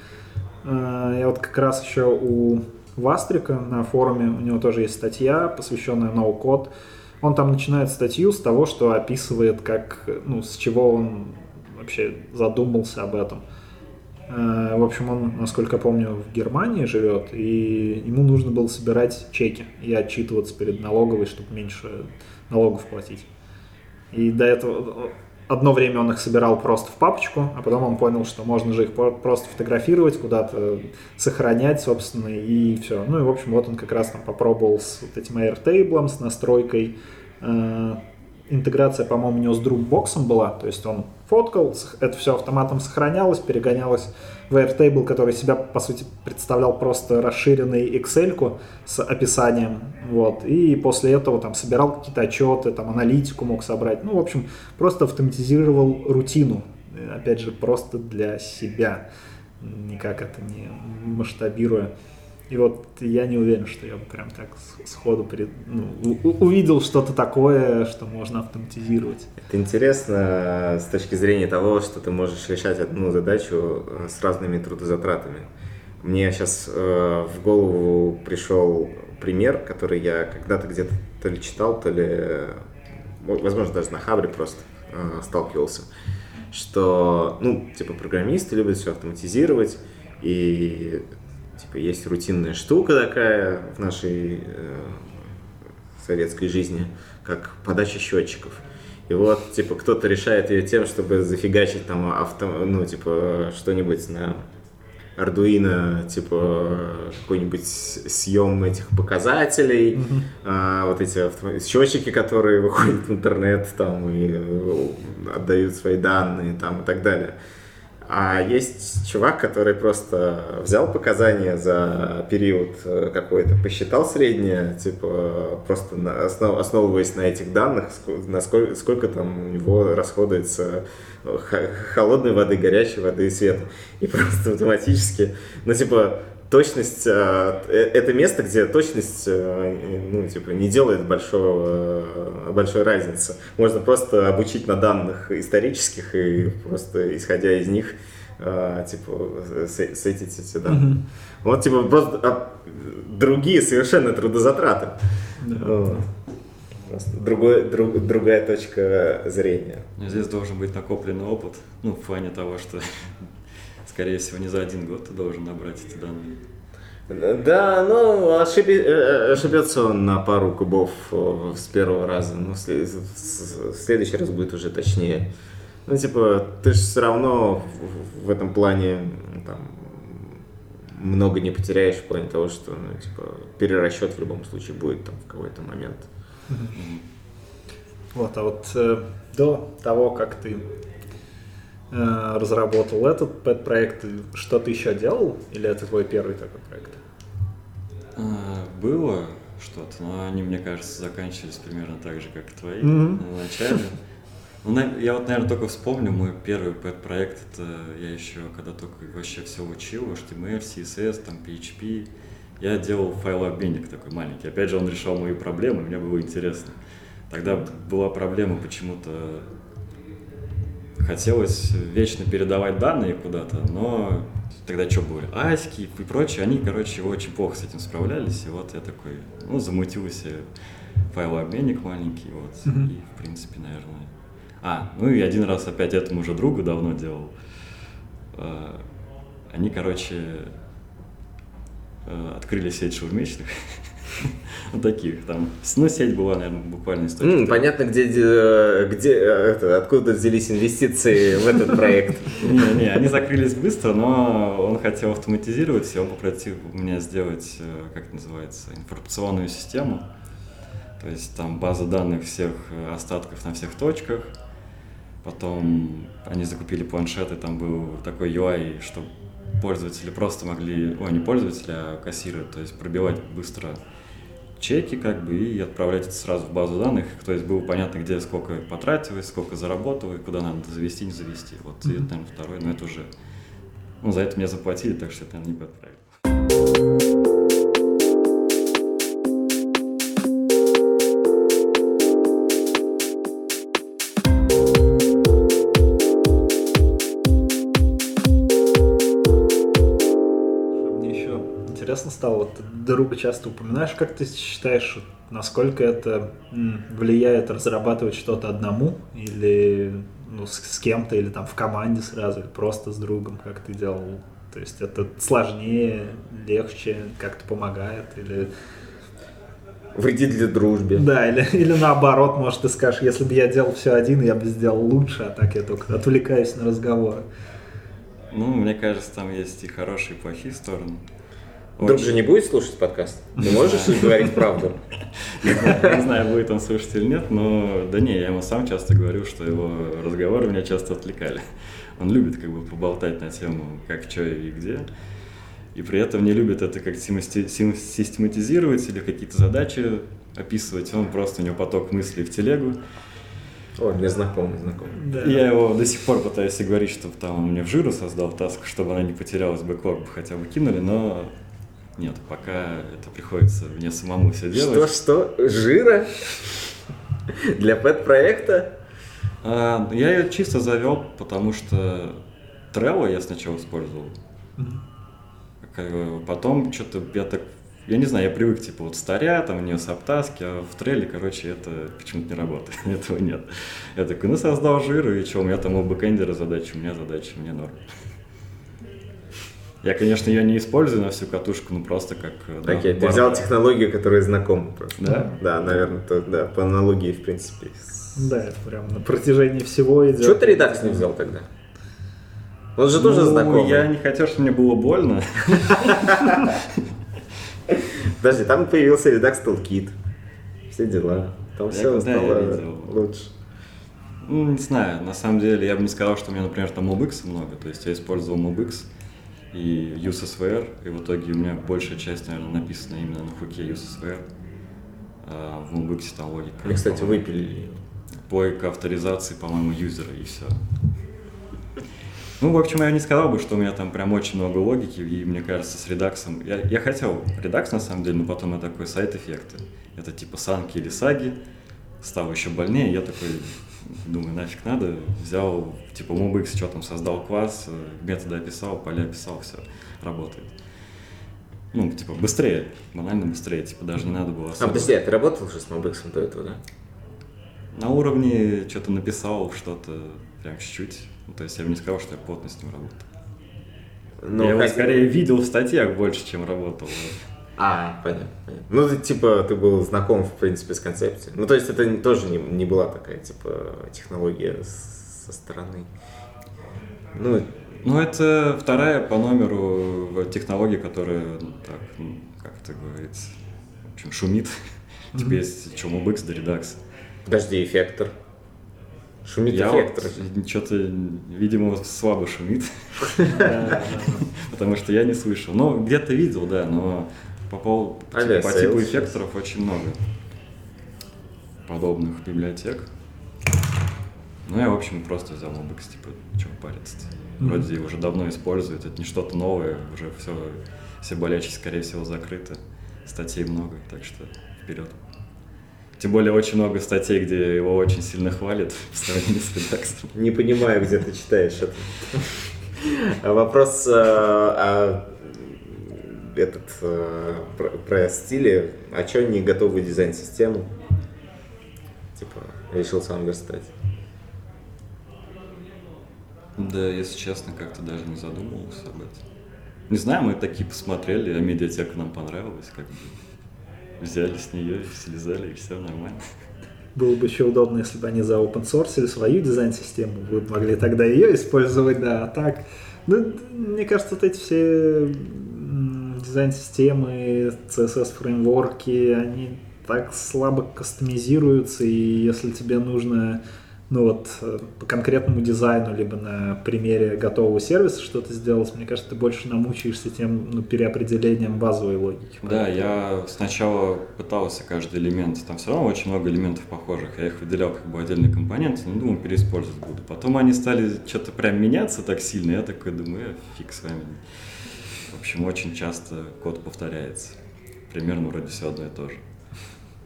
Э, я вот как раз еще у Вастрика на форуме, у него тоже есть статья, посвященная ноу-код. Он там начинает статью с того, что описывает, как, ну, с чего он вообще задумался об этом. Э, в общем, он, насколько помню, в Германии живет, и ему нужно было собирать чеки и отчитываться перед налоговой, чтобы меньше налогов платить. И до этого одно время он их собирал просто в папочку, а потом он понял, что можно же их просто фотографировать, куда-то сохранять, собственно, и все. Ну и, в общем, вот он как раз там попробовал с вот этим Airtable, с настройкой э, интеграция, по-моему, у него с Dropbox была, то есть он фоткал, это все автоматом сохранялось, перегонялось в Airtable, который себя, по сути, представлял просто расширенный Excel с описанием, вот, и после этого там собирал какие-то отчеты, там аналитику мог собрать, ну, в общем, просто автоматизировал рутину, опять же, просто для себя, никак это не масштабируя. И вот я не уверен, что я бы прям так сходу при, ну, увидел что-то такое, что можно автоматизировать. Это интересно э, с точки зрения того, что ты можешь решать одну задачу э, с разными трудозатратами. Мне сейчас э, в голову пришел пример, который я когда-то где-то то ли читал, то ли, возможно, даже на Хабре просто э, сталкивался, что, ну, типа, программисты любят все автоматизировать, и Типа есть рутинная штука такая в нашей э, советской жизни, как подача счетчиков. И вот, типа, кто-то решает ее тем, чтобы зафигачить там авто, ну, типа, что-нибудь на Arduino, типа, какой-нибудь съем этих показателей, mm-hmm. а, вот эти авто... счетчики, которые выходят в интернет там и э, отдают свои данные там и так далее. А есть чувак, который просто взял показания за период э, какой-то, посчитал среднее, типа просто на, основ, основываясь на этих данных, насколько, сколько там у него расходуется холодной воды, горячей воды и света. И просто автоматически, ну типа точность, э, э, это место, где точность, ну, типа, не делает большого, большой разницы. Можно просто обучить на данных исторических и просто, исходя из них, типа, сетить эти данные. Mm-hmm. Вот, типа, просто а, другие совершенно трудозатраты. Yeah. Просто другой, друг, другая точка зрения. Здесь должен быть накопленный опыт, ну, в плане того, что скорее всего, не за один год ты должен набрать эти данные. Да, ну, ошиби, э, э, ошибется он на пару кубов э, с первого раза. Ну, в следующий раз будет уже точнее. Ну, типа, ты же все равно в этом плане там, много не потеряешь в плане того, что, ну, типа, перерасчет в любом случае будет там в какой-то момент. Вот, а вот э, до того, как ты разработал этот пэт-проект, что ты еще делал? Или это твой первый такой проект? А, было что-то, но они, мне кажется, заканчивались примерно так же, как и твои mm-hmm. на начале. Ну, я вот, наверное, только вспомню мой первый пэт-проект, это я еще, когда только вообще все учил, HTML, CSS, там, PHP, я делал файлообменник такой маленький. Опять же, он решал мои проблемы, мне было интересно. Тогда была проблема почему-то хотелось вечно передавать данные куда-то, но тогда что были, аськи и прочее, они, короче, очень плохо с этим справлялись, и вот я такой, ну, замутился файлообменник маленький, вот, mm-hmm. и, в принципе, наверное... А, ну и один раз опять этому уже другу давно делал. А, они, короче, э, открыли сеть шаурмечных, Вот таких там. Ну, сеть была, наверное, буквально из mm, Понятно, где, где это, откуда взялись инвестиции в этот проект. Не, не, они закрылись быстро, но он хотел автоматизировать, и он попросил меня сделать, э, как это называется, информационную систему. То есть там база данных всех э, остатков на всех точках. Потом они закупили планшеты, там был такой UI, чтобы пользователи просто могли, ой, не пользователи, а кассиры, то есть пробивать быстро чеки как бы и отправлять это сразу в базу данных, то есть было понятно, где сколько потратилось, сколько заработало, куда надо завести, не завести. Вот mm-hmm. это, наверное, второй, но это уже, ну, за это мне заплатили, так что это, наверное, не подправил. интересно стало, вот друга часто упоминаешь, как ты считаешь, насколько это влияет разрабатывать что-то одному или ну, с, с кем-то, или там в команде сразу, или просто с другом, как ты делал? То есть это сложнее, легче, как-то помогает, или вредит для дружбе. Да, или, или наоборот, может, ты скажешь, если бы я делал все один, я бы сделал лучше, а так я только отвлекаюсь на разговоры. Ну, мне кажется, там есть и хорошие, и плохие стороны. Друг же не будет слушать подкаст? Ты можешь говорить правду? Не знаю, будет он слушать или нет, но да не, я ему сам часто говорю, что его разговоры меня часто отвлекали. Он любит как бы поболтать на тему, как, что и где. И при этом не любит это как систематизировать или какие-то задачи описывать. Он просто, у него поток мыслей в телегу. О, мне знакомый, знакомый. Да. Я его до сих пор пытаюсь говорить, чтобы там он мне в жиру создал таск, чтобы она не потерялась, бэклог бы хотя бы кинули, но нет, пока это приходится мне самому все делать. Что, что? Жира? Для пэт-проекта? А, я ее чисто завел, потому что Trello я сначала использовал. Mm-hmm. Потом что-то я так я не знаю, я привык, типа, вот старя, там у нее саптаски, а в треле, короче, это почему-то не работает, этого нет. Я такой, ну, создал жир, и что, у меня там у бэкэндера задача, у меня задача, мне норм. Я, конечно, ее не использую на всю катушку, ну просто как... Да, Окей, ты взял технологию, которая знакома просто. Да? Да, наверное, то, да, по аналогии, в принципе. Да, это прям на протяжении всего идет. Чего ты редакс не взял тогда? Он же тоже ну, знакомый. я не хотел, чтобы мне было больно. Подожди, там появился редакс Toolkit. Все дела. Там все стало лучше. Ну, не знаю, на самом деле я бы не сказал, что у меня, например, там MobX много, то есть я использовал MobX и UseSVR, и в итоге у меня большая часть, наверное, написана именно на хуке UseSVR, а в MobX там логика. Мне, кстати, выпилили. Логика авторизации, по-моему, юзера и все. Ну, в общем, я не сказал бы, что у меня там прям очень много логики, и мне кажется, с редаксом... Я, я хотел редакс, на самом деле, но потом я такой сайт-эффекты. Это типа санки или саги. Стал еще больнее, я такой думаю, нафиг надо. Взял, типа, MobX, что там, создал класс, методы описал, поля описал, все, работает. Ну, типа, быстрее, банально быстрее, типа, даже не надо было А, особо... подожди, а ты работал уже с MobX до этого, да? На уровне что-то написал, что-то прям чуть-чуть. Ну, то есть я бы не сказал, что я плотно с ним работал. Ну, я его хотя- скорее видел в статьях больше, чем работал. Вот. А, понятно, понятно. Ну, ты, типа, ты был знаком, в принципе, с концепцией. Ну, то есть это тоже не, не была такая, типа, технология со стороны. Ну, Ну, это вторая по номеру в технологии, которая, ну, так, ну, как это говорится, в общем, шумит. Типа есть что, MobX да Redux. подожди, эффектор. Шумит Я эффектор. что-то, видимо, слабо шумит, потому что я не слышал. Ну, где-то видел, да, но по, поводу, по Авиасейлс типу сейчас. эффекторов очень много подобных библиотек. Ну, я, в общем, просто взял MobX, типа, чего париться Вроде уже давно используют, это не что-то новое, уже все, все болячки, скорее всего, закрыты. Статей много, так что вперед. Тем более очень много статей, где его очень сильно хвалят в сравнении с редактором. Не понимаю, где ты читаешь это. А Вопрос э, а, этот э, про, про стили. А что не готовы дизайн-систему? Типа, решил сам верстать. Да, если честно, как-то даже не задумывался об этом. Не знаю, мы такие посмотрели, а медиатека нам понравилась, как бы взяли с нее, слезали, и все нормально. Было бы еще удобно, если бы они за open source свою дизайн-систему, вы бы могли тогда ее использовать, да, а так. Ну, мне кажется, вот эти все дизайн-системы, CSS-фреймворки, они так слабо кастомизируются, и если тебе нужно, ну вот, э, по конкретному дизайну, либо на примере готового сервиса что-то сделать, мне кажется, ты больше намучаешься тем ну, переопределением базовой логики. Да, я сначала пытался каждый элемент, там все равно очень много элементов похожих, я их выделял как бы отдельные компоненты, ну, думаю, переиспользовать буду. Потом они стали что-то прям меняться так сильно, я такой думаю, э, фиг с вами. В общем, очень часто код повторяется. Примерно вроде все одно и то же.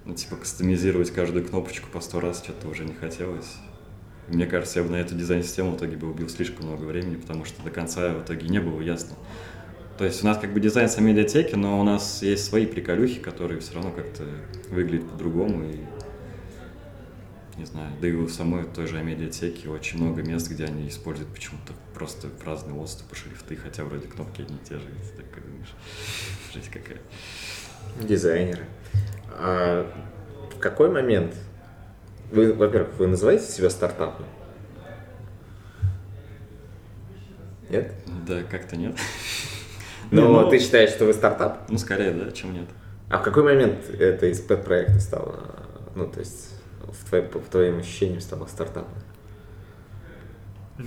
Ну, типа, кастомизировать каждую кнопочку по сто раз что-то уже не хотелось. Мне кажется, я бы на эту дизайн-систему в итоге бы убил слишком много времени, потому что до конца в итоге не было ясно. То есть у нас как бы дизайн с медиатеки, но у нас есть свои приколюхи, которые все равно как-то выглядят по-другому и не знаю, да и у самой той же медиатеки очень много мест, где они используют почему-то просто разные отступы, шрифты, хотя вроде кнопки одни и те же, и ты такой думаешь, жесть какая. Дизайнеры. А в какой момент? Вы, во-первых, вы называете себя стартапом? Нет? Да, как-то нет. Но Не, ну- ты считаешь, что вы стартап? Ну, скорее, да, чем нет. А в какой момент это из пэт-проекта стало? Ну, то есть, в, твоем, в твоим ощущениям стало стартапом?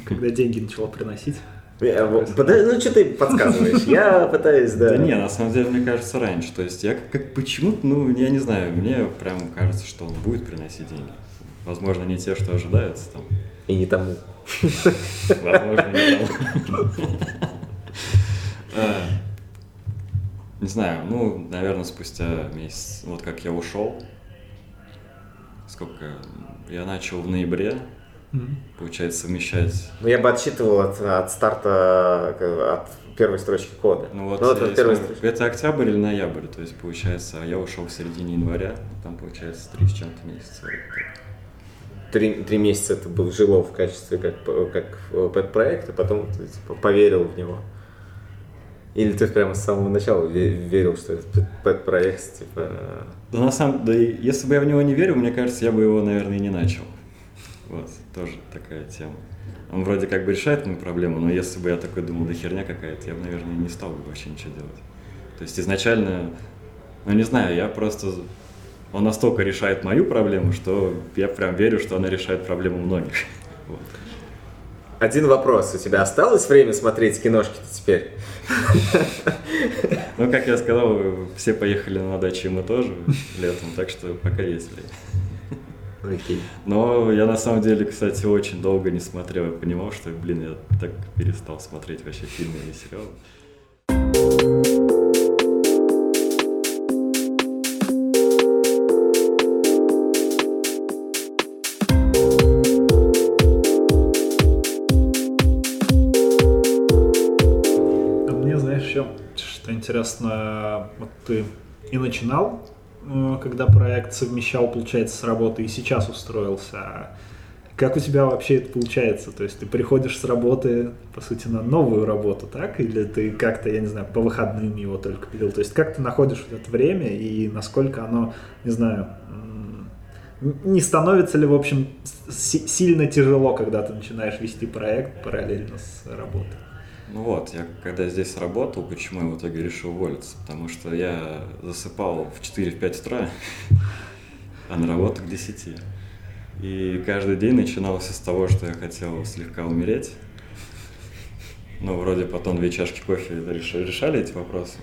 Когда деньги начало приносить. Я, вот, подожди, ну, что ты подсказываешь? Я пытаюсь, да. Да не, на самом деле, мне кажется, раньше. То есть я как, почему-то, ну, я не знаю, мне прям кажется, что он будет приносить деньги. Возможно, не те, что ожидается там. И не тому. Возможно, не тому. А, Не знаю, ну, наверное, спустя месяц, вот как я ушел, сколько, я начал в ноябре. Получается, совмещать Ну, я бы отсчитывал от, от старта, э, от первой строчки кода. Ну вот, вот я от первой строчки. это октябрь или ноябрь, то есть получается, я ушел в середине января, там получается три с чем-то месяца. вот. Три, три месяца ты был жило в качестве как, как пэт-проект, а потом ты типа, поверил в него. Или ты прямо с самого начала ве- верил, что это пэт- пэт-проект, типа... Да на самом да и если бы я в него не верил, мне кажется, я бы его, наверное, и не начал. Вот, тоже такая тема. Он вроде как бы решает мою проблему, но если бы я такой думал, да херня какая-то, я бы, наверное, не стал бы вообще ничего делать. То есть изначально, ну не знаю, я просто он настолько решает мою проблему, что я прям верю, что она решает проблему многих. Вот. Один вопрос. У тебя осталось время смотреть киношки-то теперь? Ну, как я сказал, все поехали на дачу, и мы тоже летом, так что пока есть время. Окей. Но я на самом деле, кстати, очень долго не смотрел и понимал, что, блин, я так перестал смотреть вообще фильмы и сериалы. А мне, знаешь, еще что интересно, вот ты и начинал, когда проект совмещал, получается, с работой, и сейчас устроился. Как у тебя вообще это получается? То есть ты приходишь с работы, по сути, на новую работу, так? Или ты как-то, я не знаю, по выходным его только пилил? То есть как ты находишь это время и насколько оно, не знаю, не становится ли, в общем, си- сильно тяжело, когда ты начинаешь вести проект параллельно с работой? Ну вот, я когда здесь работал, почему я в итоге решил уволиться? Потому что я засыпал в 4-5 утра, а на работу к 10. И каждый день начинался с того, что я хотел слегка умереть. Ну, вроде потом две чашки кофе реш- решали эти вопросы.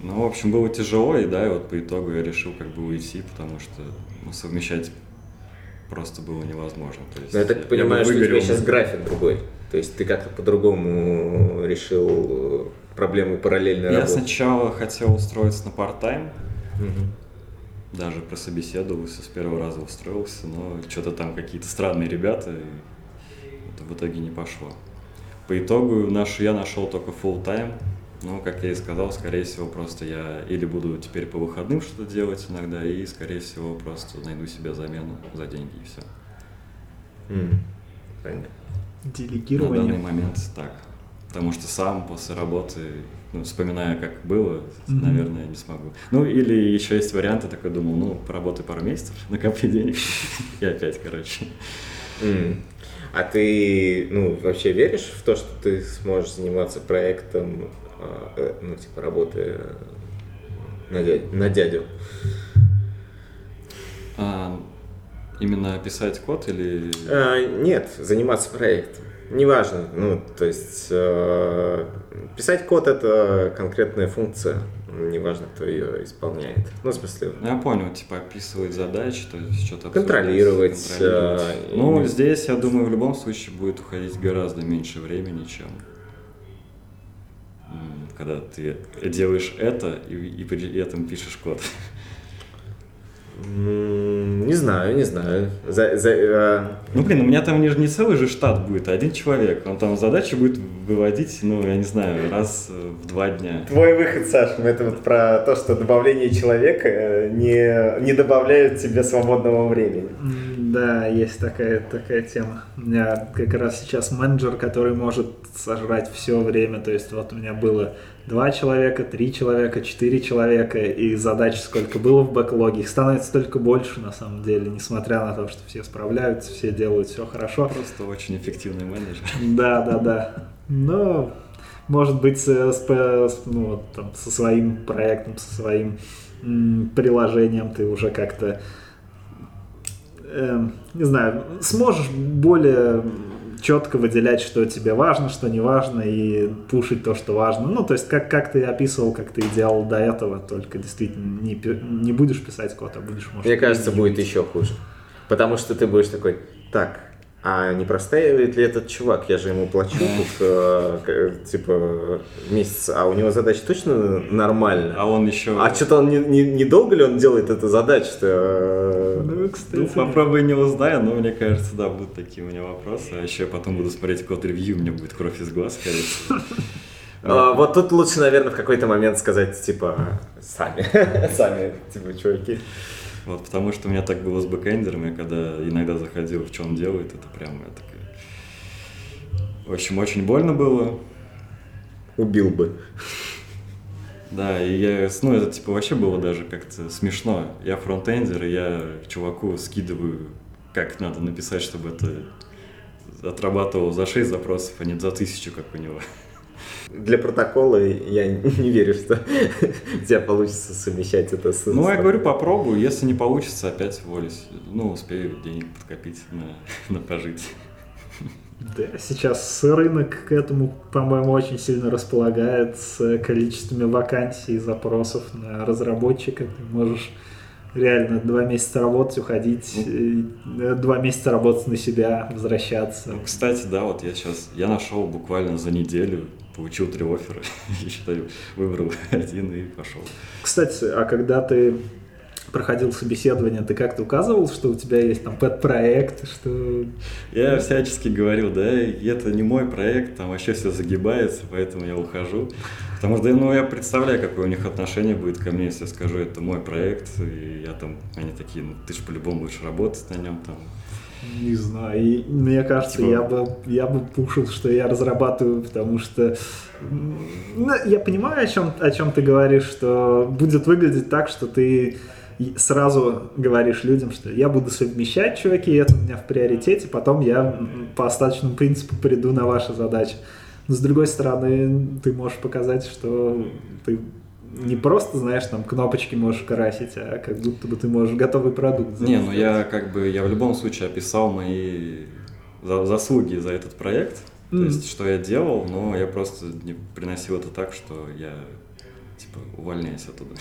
Ну, в общем, было тяжело, и да, и вот по итогу я решил как бы уйти, потому что ну, совмещать просто было невозможно. То есть Но я так понимаю, что у тебя сейчас график другой. То есть ты как-то по-другому решил э, проблему параллельной Я работы. сначала хотел устроиться на парт-тайм, Мгм. даже прособеседовался, с первого раза устроился, но что-то там какие-то странные ребята, и это в итоге не пошло. По итогу наш, я нашел только full тайм но, как я и сказал, скорее всего, просто я или буду теперь по выходным что-то делать иногда, и, скорее всего, просто найду себе замену за деньги и все. М, Понятно. На Делегирование. данный момент так. Потому что сам после работы, ну, вспоминая, как было, Мгм. наверное, не смогу. Ну, или еще есть варианты, такой думал, ну, поработай пару месяцев, накопи денег, и опять, короче. А ты, ну, вообще веришь в то, что ты сможешь заниматься проектом, а, э, ну, типа, работы на дядю? На дядю? А, именно писать код или... А, нет, заниматься проектом. Неважно, ну, то есть э, писать код это конкретная функция, неважно, кто ее исполняет. Ну, в смысле, Ну, я понял, типа описывать задачи, то есть что-то Контролировать, контролировать. э, Ну, и- здесь, я думаю, в любом случае будет уходить гораздо меньше времени, чем когда ты делаешь это и, и при этом пишешь код. Не знаю, не знаю. За- за- э, Ну, блин, у меня там не, не целый же штат будет, а один человек. Он там задачи будет выводить, ну, я не знаю, раз э, в два дня. Твой выход, Саш, это вот про то, что добавление человека э, не, не добавляет тебе свободного времени. Да, есть такая, такая тема. У меня как раз сейчас менеджер, который может сожрать все время. То есть вот у меня было два человека, три человека, четыре человека, и задач сколько было в бэклоге. Их становится только больше на самом деле, несмотря на то, что все справляются, все делают все хорошо. Просто очень эффективный менеджер. Да, да, да. Но, может быть, с, с п- с- ну, вот там, со своим проектом, со своим м, приложением ты уже как-то, эм, не знаю, сможешь более четко выделять, что тебе важно, что не важно, и пушить то, что важно. Ну, то есть, как, как ты описывал, как ты делал до этого, только действительно не, не будешь писать код, а будешь, может, Мне кажется, будет еще хуже. Потому что ты будешь такой, так, а не простаивает ли этот чувак? Я же ему плачу тут, э, к- типа, месяц, а у него задача точно нормальная? А он еще... А что-то он не, не, не долго ли он делает эту задачу-то? э? Ну, кстати, Ну, попробуй не узнай, но мне кажется, да, будут такие у меня вопросы. А еще я потом буду смотреть код ревью, у меня будет кровь из глаз, кажется. Вот тут лучше, наверное, в какой-то момент сказать, типа, сами, сами, типа, чуваки. Вот, потому что у меня так было с бэкэндером, я когда иногда заходил, в чем делает, это прям я такой... В общем, очень больно было. Убил бы. Да, и я, ну, это типа вообще было даже как-то смешно. Я фронтендер, и я чуваку скидываю, как надо написать, чтобы это отрабатывал за 6 запросов, а не за тысячу, как у него. Для протокола я не верю, что у тебя получится совмещать это с... Ну, я говорю, попробую. Если не получится, опять уволюсь. Ну, успею денег подкопить на, на пожить. Да, сейчас рынок к этому, по-моему, очень сильно располагает с количествами вакансий и запросов на разработчика. Ты можешь реально два месяца работать, уходить, ну, два месяца работать на себя, возвращаться. Ну, кстати, да, вот я сейчас, я нашел буквально за неделю, получил три оффера, и считаю, выбрал один и пошел. Кстати, а когда ты проходил собеседование, ты как-то указывал, что у тебя есть там пэт-проект, что... Я всячески говорил, да, это не мой проект, там вообще все загибается, поэтому я ухожу. Потому что, ну, я представляю, какое у них отношение будет ко мне, если я скажу, это мой проект, и я там, они такие, ну, ты же по-любому будешь работать на нем, там, не знаю. И мне кажется, типа... я бы я бы пушил, что я разрабатываю, потому что ну, я понимаю, о чем, о чем ты говоришь, что будет выглядеть так, что ты сразу говоришь людям, что я буду совмещать, чуваки, это у меня в приоритете, потом я по остаточному принципу приду на ваши задачи. Но с другой стороны, ты можешь показать, что ты не просто, знаешь, там кнопочки можешь красить, а как будто бы ты можешь готовый продукт Не, ну я как бы, я в любом случае описал мои заслуги за этот проект, mm. то есть что я делал, но я просто не приносил это так, что я типа увольняюсь оттуда.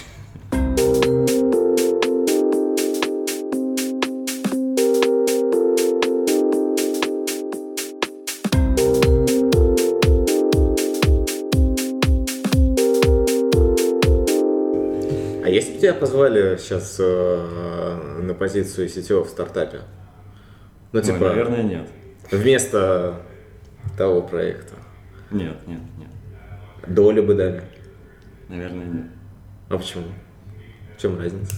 Тебя позвали сейчас э, на позицию сетевого в стартапе? Ну, типа, ну, наверное, нет. Вместо того проекта? Нет, нет, нет. Долю бы дали? Наверное, нет. А почему? В чем разница?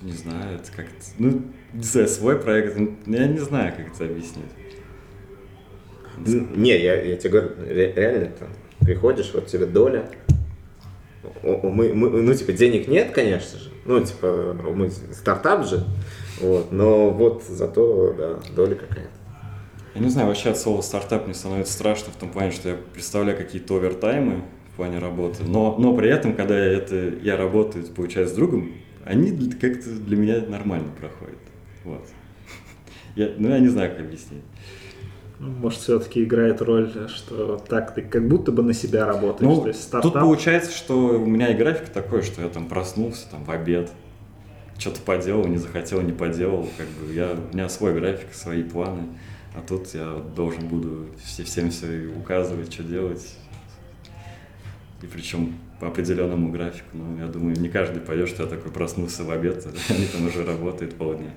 Не знаю, это как ну, не знаю, свой проект, ну, я не знаю, как это объяснить. Не, я, я тебе говорю, реально, там, приходишь, вот тебе доля, мы, мы, ну, типа, денег нет, конечно же, ну, типа, мы стартап же, вот, но вот зато, да, доля какая-то. Я не знаю, вообще от слова стартап мне становится страшно в том плане, что я представляю какие-то овертаймы в плане работы, но, но при этом, когда я, это, я работаю, получаю с другом, они как-то для меня нормально проходят, вот. Я, ну, я не знаю, как объяснить. Может, все-таки играет роль, что так ты как будто бы на себя работаешь. Ну, То есть стартап... Тут получается, что у меня и график такой, что я там проснулся там в обед, что-то поделал, не захотел, не поделал. Как бы я, у меня свой график, свои планы. А тут я должен буду все, всем все указывать, что делать. И причем по определенному графику. Ну, я думаю, не каждый пойдет, что я такой проснулся в обед, они там уже работают полдня.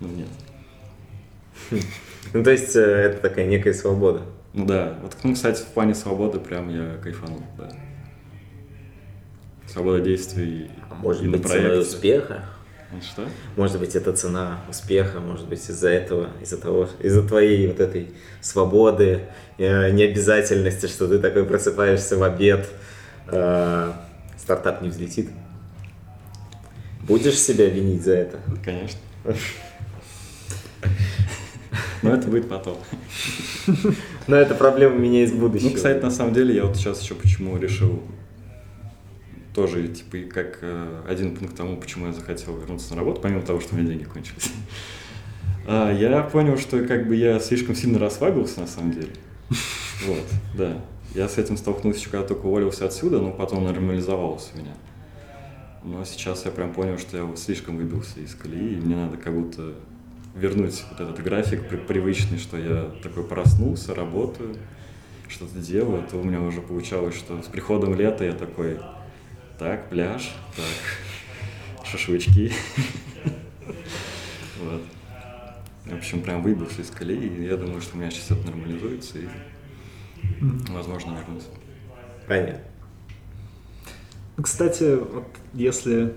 Ну, нет. Ну, то есть, э, это такая некая свобода. Ну да. Вот, ну, кстати, в плане свободы прям я кайфанул, да. Свобода действий а может и быть, цена успеха? Что? Может быть, это цена успеха, может быть, из-за этого, из-за того, из-за твоей вот этой свободы, э, необязательности, что ты такой просыпаешься в обед, э, стартап не взлетит. Будешь себя винить за это? Конечно. Но это будет потом. Но это проблема меня из будущего. Ну, кстати, на самом деле, я вот сейчас еще почему решил тоже, типа, как э, один пункт тому, почему я захотел вернуться на работу, помимо того, что у меня деньги кончились. А, я понял, что как бы я слишком сильно расслабился на самом деле. Вот, да. Я с этим столкнулся еще когда только уволился отсюда, но потом нормализовался у меня. Но сейчас я прям понял, что я слишком выбился из колеи, и мне надо как будто вернуть вот этот график привычный, что я такой проснулся, работаю, что-то делаю, то у меня уже получалось, что с приходом лета я такой, так, пляж, так, шашлычки. Вот. В общем, прям выбился из колеи, и я думаю, что у меня сейчас это нормализуется, и возможно вернусь. Понятно. Кстати, вот если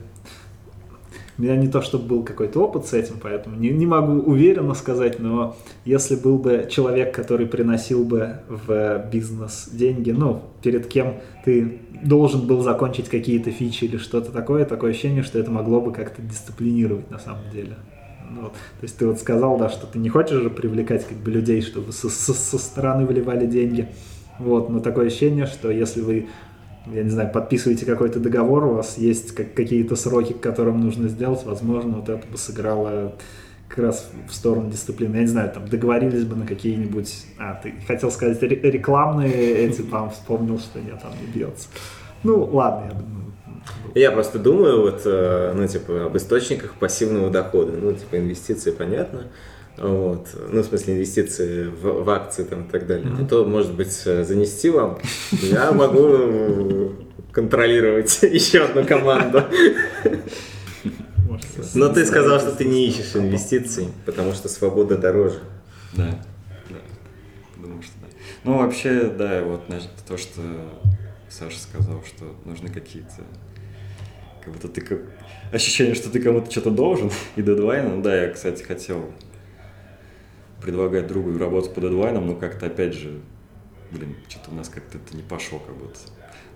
у меня не то, чтобы был какой-то опыт с этим, поэтому не, не могу уверенно сказать, но если был бы человек, который приносил бы в бизнес деньги, ну, перед кем ты должен был закончить какие-то фичи или что-то такое, такое ощущение, что это могло бы как-то дисциплинировать на самом деле. Ну, вот. То есть ты вот сказал, да, что ты не хочешь же привлекать как бы людей, чтобы со, со, со стороны выливали деньги. Вот, но такое ощущение, что если вы я не знаю, подписываете какой-то договор, у вас есть как, какие-то сроки, к которым нужно сделать, возможно, вот это бы сыграло как раз в сторону дисциплины. Я не знаю, там договорились бы на какие-нибудь... А, ты хотел сказать рекламные эти, там вспомнил, что нет, там не бьется. Ну, ладно, я думаю. Я просто думаю, вот, э, ну, типа, об источниках пассивного дохода. Ну, типа, инвестиции, понятно. Вот. Ну, в смысле, инвестиции в, в акции там, и так далее. Mm-hmm. то, может быть, э, занести вам. Я могу контролировать еще одну команду. Но ты сказал, что ты не ищешь инвестиций, потому что свобода дороже. Да. Думаю, что да. Ну, вообще, да, вот то, что Саша сказал, что нужны какие-то как будто ты как... ощущение, что ты кому-то что-то должен и дедлайны. Ну, да, я, кстати, хотел предлагать другу работать по дедлайнам, но как-то опять же, блин, что-то у нас как-то это не пошло как будто.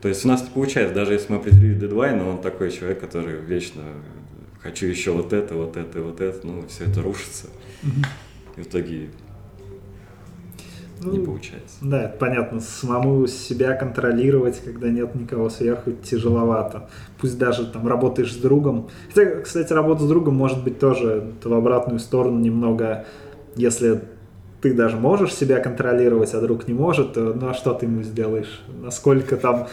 То есть у нас не получается, даже если мы определили дедлайн, он такой человек, который вечно хочу еще вот это, вот это, вот это, ну, все это рушится. И в итоге ну, не получается. Да, это понятно. Самому себя контролировать, когда нет никого сверху, тяжеловато. Пусть даже там работаешь с другом. Хотя, кстати, работа с другом может быть тоже в обратную сторону немного, если ты даже можешь себя контролировать, а друг не может, то ну а что ты ему сделаешь? Насколько там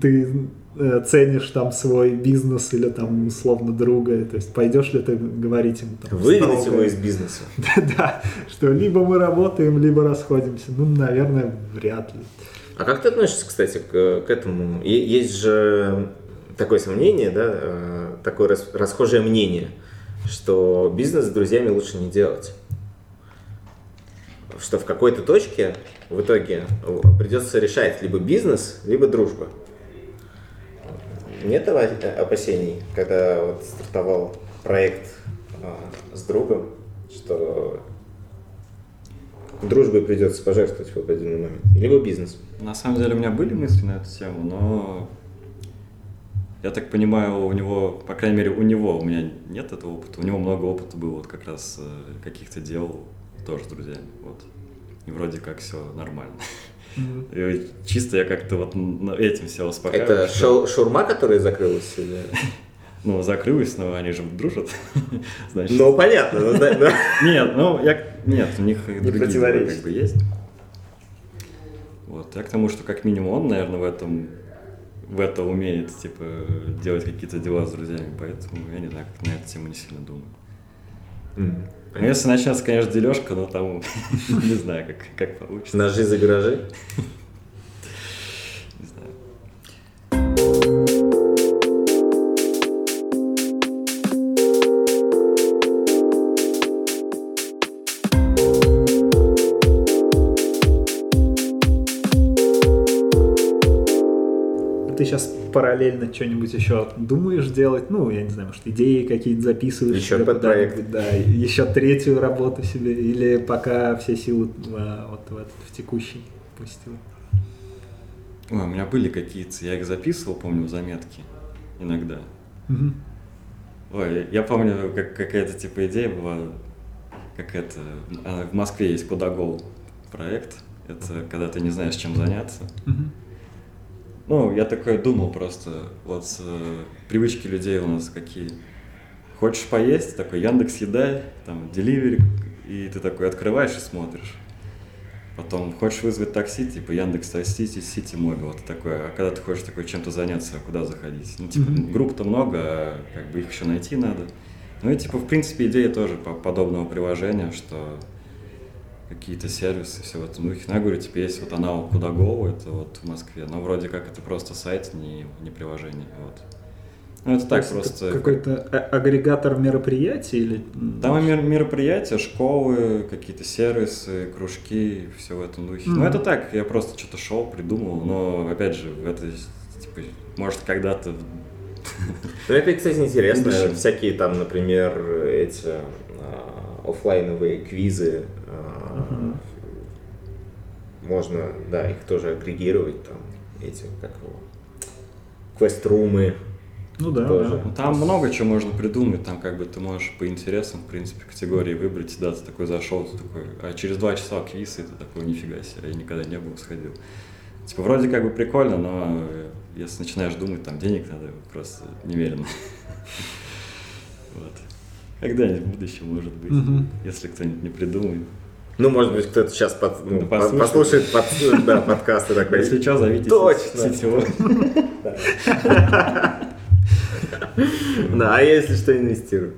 ты э, ценишь там свой бизнес или там условно друга, то есть пойдешь ли ты говорить ему там Выведать его из бизнеса. Да, что либо мы работаем, либо расходимся. Ну, наверное, вряд ли. А как ты относишься, кстати, к, к этому? Есть же такое сомнение, да, э, такое расхожее мнение, что бизнес с друзьями лучше не делать что в какой-то точке в итоге придется решать либо бизнес, либо дружба. Нет опасений, когда вот стартовал проект а, с другом, что дружбой придется пожертвовать в определенный момент, либо бизнес. На самом деле у меня были мысли на эту тему, но я так понимаю, у него, по крайней мере, у него, у меня нет этого опыта, у него много опыта было вот как раз э, каких-то дел тоже с друзьями. Вот. И вроде как все нормально. Mm-hmm. И чисто я как-то вот этим все успокаиваю. Это что... шаурма, которая закрылась? Или... Ну, закрылась, но они же дружат. Значит. Ну, понятно. Ну, да, да. Нет, ну, я... Нет, у них и другие дела как бы есть. Вот. Я к тому, что как минимум он, наверное, в этом в это умеет, типа, делать какие-то дела с друзьями, поэтому я не знаю, как на эту тему не сильно думаю. Mm. Ну, если начнется, конечно, дележка, но там не знаю, как, как получится. Ножи за гаражи? Параллельно что-нибудь еще думаешь делать? Ну, я не знаю, может, идеи какие-то записываешь? Еще под проект. Да, еще третью работу себе, или пока все силы в, вот в, этот, в текущий пустил? Ой, у меня были какие-то, я их записывал, помню, в заметки иногда. Угу. Ой, я помню, как какая-то типа идея была, как это, а, в Москве есть Кудагол проект, это когда ты не знаешь, чем заняться. Угу ну, я такое думал просто, вот э, привычки людей у нас какие. Хочешь поесть, такой Яндекс Еда, там, Деливери, и ты такой открываешь и смотришь. Потом хочешь вызвать такси, типа Яндекс Такси, Сити Мобил, это такое. А когда ты хочешь такой чем-то заняться, а куда заходить? Ну, типа, mm-hmm. групп-то много, а как бы их еще найти надо. Ну и типа, в принципе, идея тоже подобного приложения, что какие-то сервисы, все в этом духе. Ну, я говорю, типа есть вот аналог Кудагоу, это вот в Москве, но вроде как это просто сайт, не, не приложение, вот. Ну, это так просто... Какой-то агрегатор мероприятий или... Там и мероприятия, школы, какие-то сервисы, кружки, все в этом духе. Mm-hmm. Ну, это так, я просто что-то шел, придумал, но, опять же, это, типа, может, когда-то... Ну, это, кстати, интересно. Всякие там, например, эти а, офлайновые квизы Угу. Можно, да, их тоже агрегировать, там, эти, как его, квест-румы, Ну да, Тоже. да. Там много чего можно придумать, там как бы ты можешь по интересам, в принципе, категории выбрать, да, ты такой зашел, ты такой, а через два часа квиз, и ты такой, нифига себе, я никогда не был, сходил. Типа, вроде как бы прикольно, но э, если начинаешь думать, там денег надо просто немерено. Вот. Когда-нибудь в будущем, может быть, если кто-нибудь не придумает. Ну, может быть, кто-то сейчас под- ну, послушает. послушает под- да, подкасты такой. Если что, зовите Точно. сетевой. Да, а я, если что, инвестирую.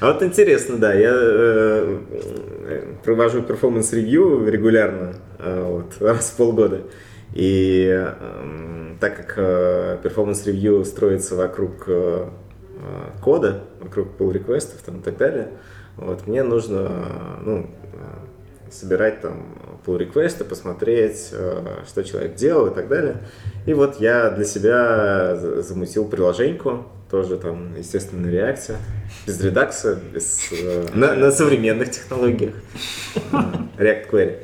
А вот интересно, да, я э, э, провожу performance review регулярно, э, вот, раз в полгода. И эм, так как э, performance review строится вокруг э, э, кода, вокруг pull request ов там, и так далее, вот, мне нужно ну, собирать там pull реквесты, посмотреть, э, что человек делал и так далее. И вот я для себя за- замутил приложеньку, тоже там, естественно, на реакте, без редакса, без, э, на, на современных технологиях. Э, React Query.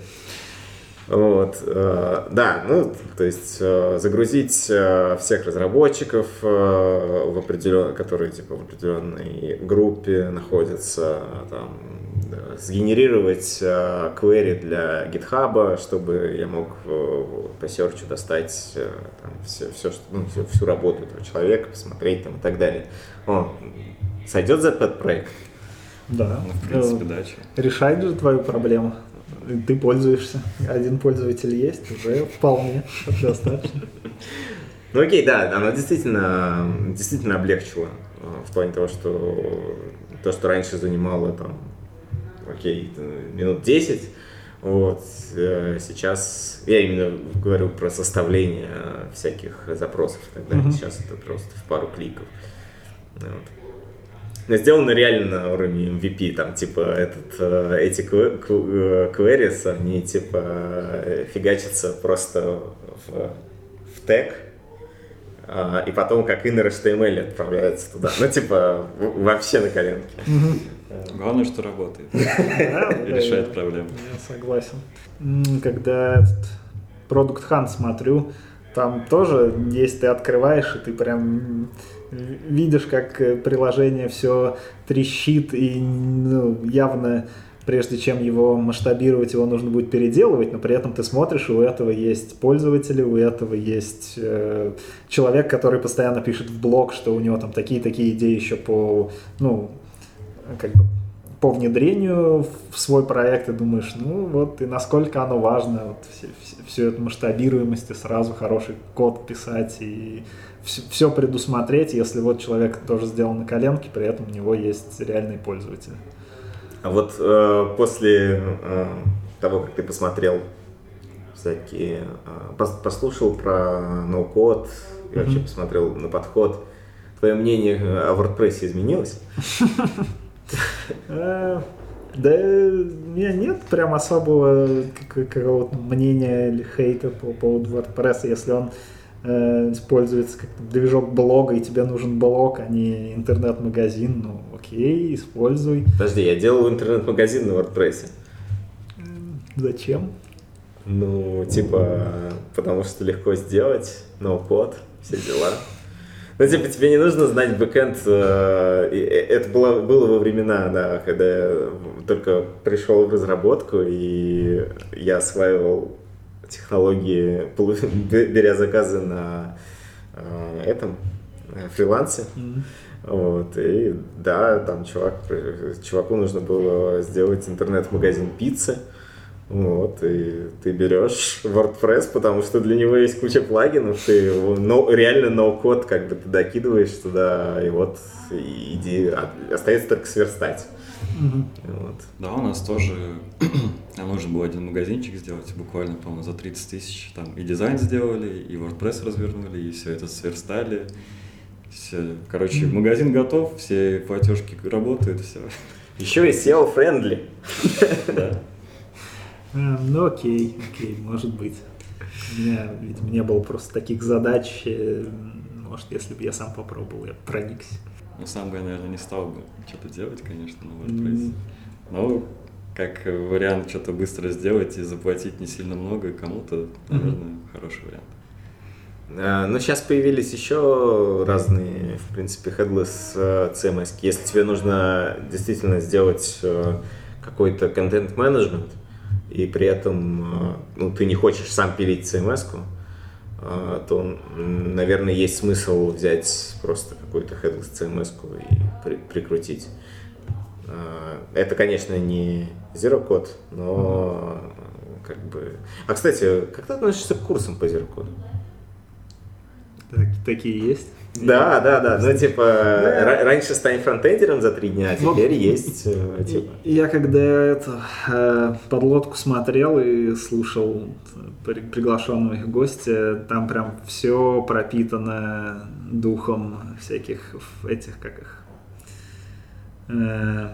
Вот, э, да, ну, то есть э, загрузить э, всех разработчиков, э, в определен... которые типа в определенной группе находятся, там, да, сгенерировать э, query для GitHub, чтобы я мог э, по серчу достать э, там, все, все, что, ну, всю, всю работу этого человека, посмотреть там и так далее. О, сойдет за этот проект? Да. Ну, в принципе, Э, да. Решает же твою проблему. Ты пользуешься. Один пользователь есть, уже вполне достаточно. Ну окей, да, оно действительно, действительно облегчило э, в плане того, что то, что раньше занимало там, окей, э, минут 10, вот, э, сейчас, я именно говорю про составление всяких запросов и так далее, сейчас это просто в пару кликов. Вот. Но сделано реально на уровне MVP, там, типа, этот, э, эти э, queries, они, типа, э, фигачатся просто в, в тег, а, и потом как inner HTML отправляются туда. Ну, типа, вообще на коленке. Главное, что работает. И решает проблему. Я согласен. Когда этот Product Hunt смотрю, там тоже есть, ты открываешь, и ты прям видишь, как э, приложение все трещит, и ну, явно прежде чем его масштабировать, его нужно будет переделывать, но при этом ты смотришь, и у этого есть пользователи, у этого есть э, человек, который постоянно пишет в блог, что у него там такие-такие идеи еще по, ну, как бы по внедрению в свой проект и думаешь, ну вот и насколько оно важно, вот все, все- всю эту масштабируемость и сразу хороший код писать и все, предусмотреть, если вот человек тоже сделал на коленке, при этом у него есть реальные пользователи. А вот э, после э, того, как ты посмотрел всякие, э, пос- послушал про ноу-код и вообще посмотрел на подход, твое мнение о WordPress изменилось? Э, Да, у меня нет прям особого как- какого-то мнения или хейта по поводу WordPress, если он э, используется как движок блога, и тебе нужен блог, а не интернет-магазин, ну окей, используй. Подожди, я делал интернет-магазин на WordPress. Зачем? Ну, типа, потому что легко сделать, ноу-код, все дела. Ну, типа, тебе не нужно знать бэкэнд. э, и Это было, было во времена, да, когда я только пришел в разработку, и я осваивал технологии, беря заказы на э, этом э, фрилансе. Вот, и да, там чувак, чуваку нужно было сделать интернет-магазин пиццы. Вот, и ты берешь WordPress, потому что для него есть куча плагинов, ты но, реально ноу-код как бы ты докидываешь туда, и вот и иди, а- остается только сверстать. Мгм. Вот. Да, у нас тоже нам нужно было один магазинчик сделать, буквально, по-моему, за 30 тысяч. Там и дизайн сделали, и WordPress развернули, и все это сверстали. Все. Короче, магазин готов, все платежки работают, все. Еще и SEO-friendly. Да. Э, Ну окей, окей, может быть. У меня, видимо, не было просто таких задач. э, Может, если бы я сам попробовал, я бы проникся. Ну, сам бы я, наверное, не стал бы что-то делать, конечно, на WordPress. М. Но как вариант что-то быстро сделать и заплатить не сильно много кому-то, наверное, хороший вариант. А, Но сейчас появились еще разные, в принципе, headless э, CMS. Если тебе нужно действительно сделать э, какой-то контент-менеджмент, и при этом э, ну, ты не хочешь сам пилить CMS, э, то, наверное, есть смысл взять просто какую-то headless CMS и при- прикрутить. Э, Это, конечно, не Zero Code, но как бы... А, кстати, как ты относишься к курсам по Zero Code? Так- такие есть. Да, да, да. Ну, типа, ра- раньше стань фронтендером за три дня, а Вот. теперь есть, э, типа... Я когда это, э, подлодку смотрел и слушал при- приглашенного их гостя, там прям все пропитано духом всяких этих, как их, э,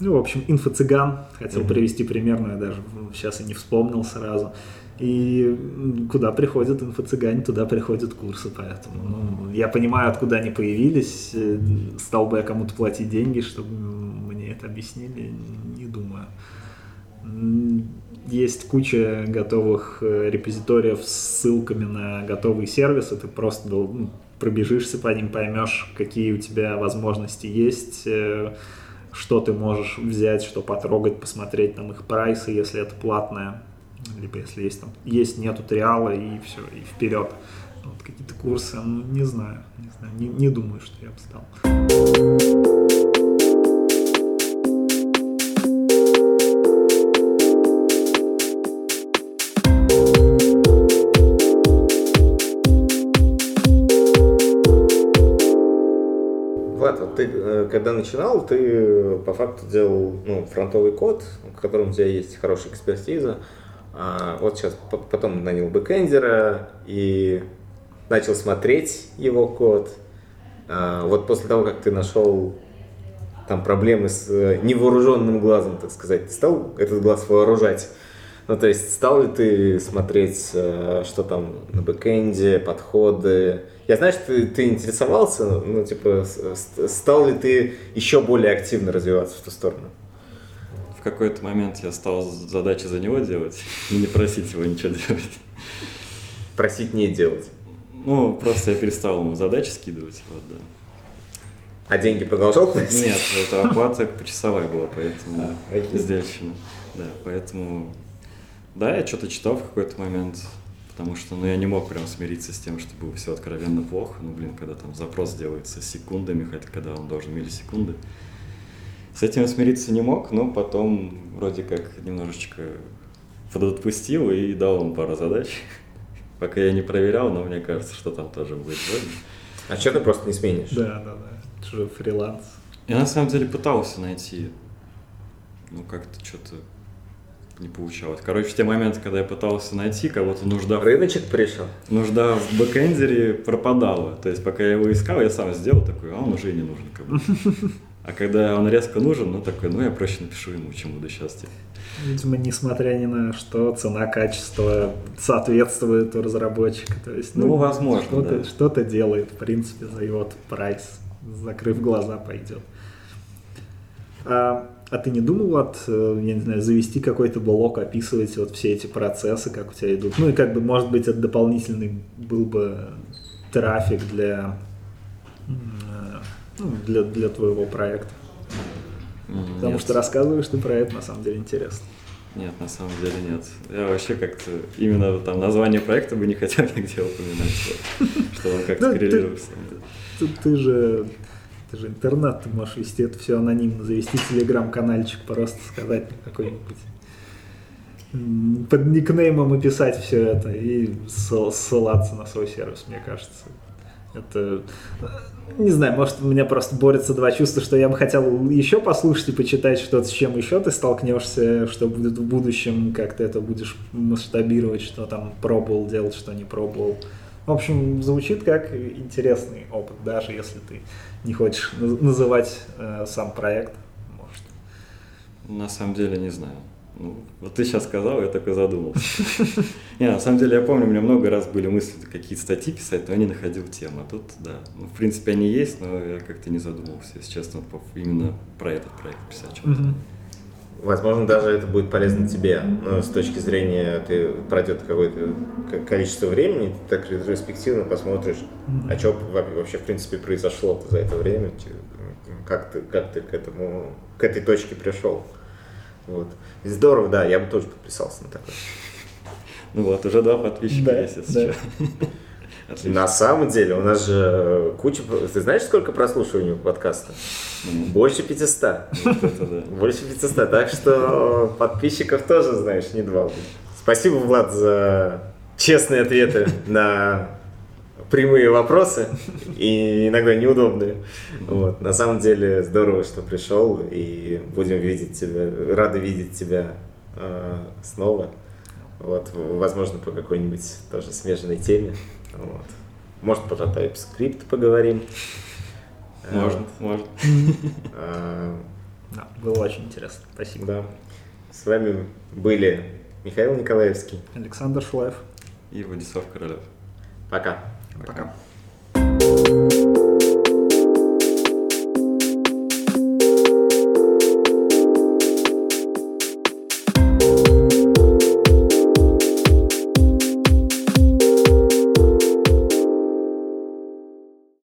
ну, в общем, инфо-цыган. Хотел Мгм. привести пример, но я даже сейчас и не вспомнил сразу. И куда приходят инфо-цыгане, туда приходят курсы, поэтому ну, я понимаю, откуда они появились. Э, Стал бы я кому-то платить деньги, чтобы мне это объяснили, не думаю. Есть куча готовых э, репозиториев с ссылками на готовые сервисы, ты просто ну, пробежишься по ним, поймешь, какие у тебя возможности есть, э, что ты можешь взять, что потрогать, посмотреть там их прайсы, если это платное, либо если есть там есть, нету триала и все, и вперед. Вот какие-то курсы, ну, не знаю, не знаю, не, не думаю, что я бы стал. Ты э, когда начинал, ты э, по факту делал ну, фронтовый код, в котором у тебя есть хорошая экспертиза. А вот сейчас по- потом нанял бэкэндера и начал смотреть его код. А вот после того, как ты нашел там проблемы с э, невооруженным глазом, так сказать, стал этот глаз вооружать? Ну, то есть, стал ли ты смотреть, э, что там на бэкэнде, подходы? Я знаю, что ты, ты интересовался, ну, типа, с- стал ли ты еще более активно развиваться в ту сторону? В какой-то момент я стал задачи за него делать и не просить его ничего делать. Просить не делать. Ну, просто я перестал ему задачи скидывать, вот, да. А деньги продолжал платить? Нет, это оплата почасовая была, поэтому А. Да, поэтому... Да, я что-то читал в какой-то момент, потому что, ну, я не мог прям смириться с тем, что было все откровенно плохо. Ну, блин, когда там запрос делается секундами, хотя когда он должен миллисекунды. С этим я смириться не мог, но потом вроде как немножечко подотпустил и дал ему пару задач. Пока я не проверял, но мне кажется, что там тоже будет вроде. А что ты просто не сменишь? Да, да, да. Это же фриланс. Я на самом деле пытался найти, ну как-то что-то не получалось. Короче, в те моменты, когда я пытался найти кого-то, нужда, Рыночек пришел. нужда в бэкэндере пропадала. То есть пока я его искал, я сам сделал такой, а он уже и не нужен как будто. А когда он резко нужен, ну такой, ну я проще напишу ему, чем буду сейчас. Типа. Видимо, несмотря ни на что, цена, качество соответствует у разработчика. То есть, Ну, возможно, что-то, да. что-то делает, в принципе, за его прайс. Закрыв глаза, пойдет. А, а ты не думал от, э, я не знаю, завести какой-то блок, описывать вот все эти процессы, как у тебя идут? Ну и как бы, может быть, это дополнительный был бы трафик для, ну, для, для твоего проекта. М, Потому нет. что рассказываешь ты про это, на самом деле, интересно. Нет, на самом деле нет. Я вообще как-то именно там название проекта бы не хотел нигде упоминать, что он как-то Ну, ты- коррелируется. Ты, ты же ты же интернет, ты можешь вести это все анонимно, завести телеграм-канальчик, просто сказать какой-нибудь под никнеймом и писать все это и ссыл- ссылаться на свой сервис, мне кажется. Это, не знаю, может, у меня просто борются два чувства, что я бы хотел еще послушать и почитать что-то, с чем еще ты столкнешься, что будет в будущем, как ты это будешь масштабировать, что там пробовал делать, что не пробовал. В общем, звучит как интересный опыт, даже если ты не хочешь наз- называть э, сам проект. Может. На самом деле не знаю. Ну, вот ты сейчас сказал, я такой задумался. Не, на самом деле я помню, у меня много раз были мысли какие-то статьи писать, но я не находил тему. А тут, да, ну, в принципе, они есть, но я как-то не задумывался, если честно, именно про этот проект писать что-то. Возможно, даже это будет полезно тебе, но с точки зрения, ты пройдет какое-то количество времени, ты так ретроспективно посмотришь, а что вообще в принципе произошло за это время, как ты, как ты к этому, к этой точке пришел. Вот. И здорово, да, я бы тоже подписался на такое. Ну вот, уже два подписчика да, есть, если да. Отлично. На самом деле, у нас же куча... Ты знаешь, сколько прослушиваний у подкаста? Больше 500. Больше 500. Так что подписчиков тоже, знаешь, не два. Спасибо, Влад, за честные ответы на прямые вопросы и иногда неудобные. Вот. На самом деле здорово, что пришел и будем видеть тебя, рады видеть тебя э, снова. Вот, возможно, по какой-нибудь тоже смежной теме. Вот. Может, про TypeScript поговорим. Может, может. А, да, было очень интересно. Спасибо. Да. С вами были Михаил Николаевский, Александр Шулаев и Владислав Королев. Пока. Пока. Пока.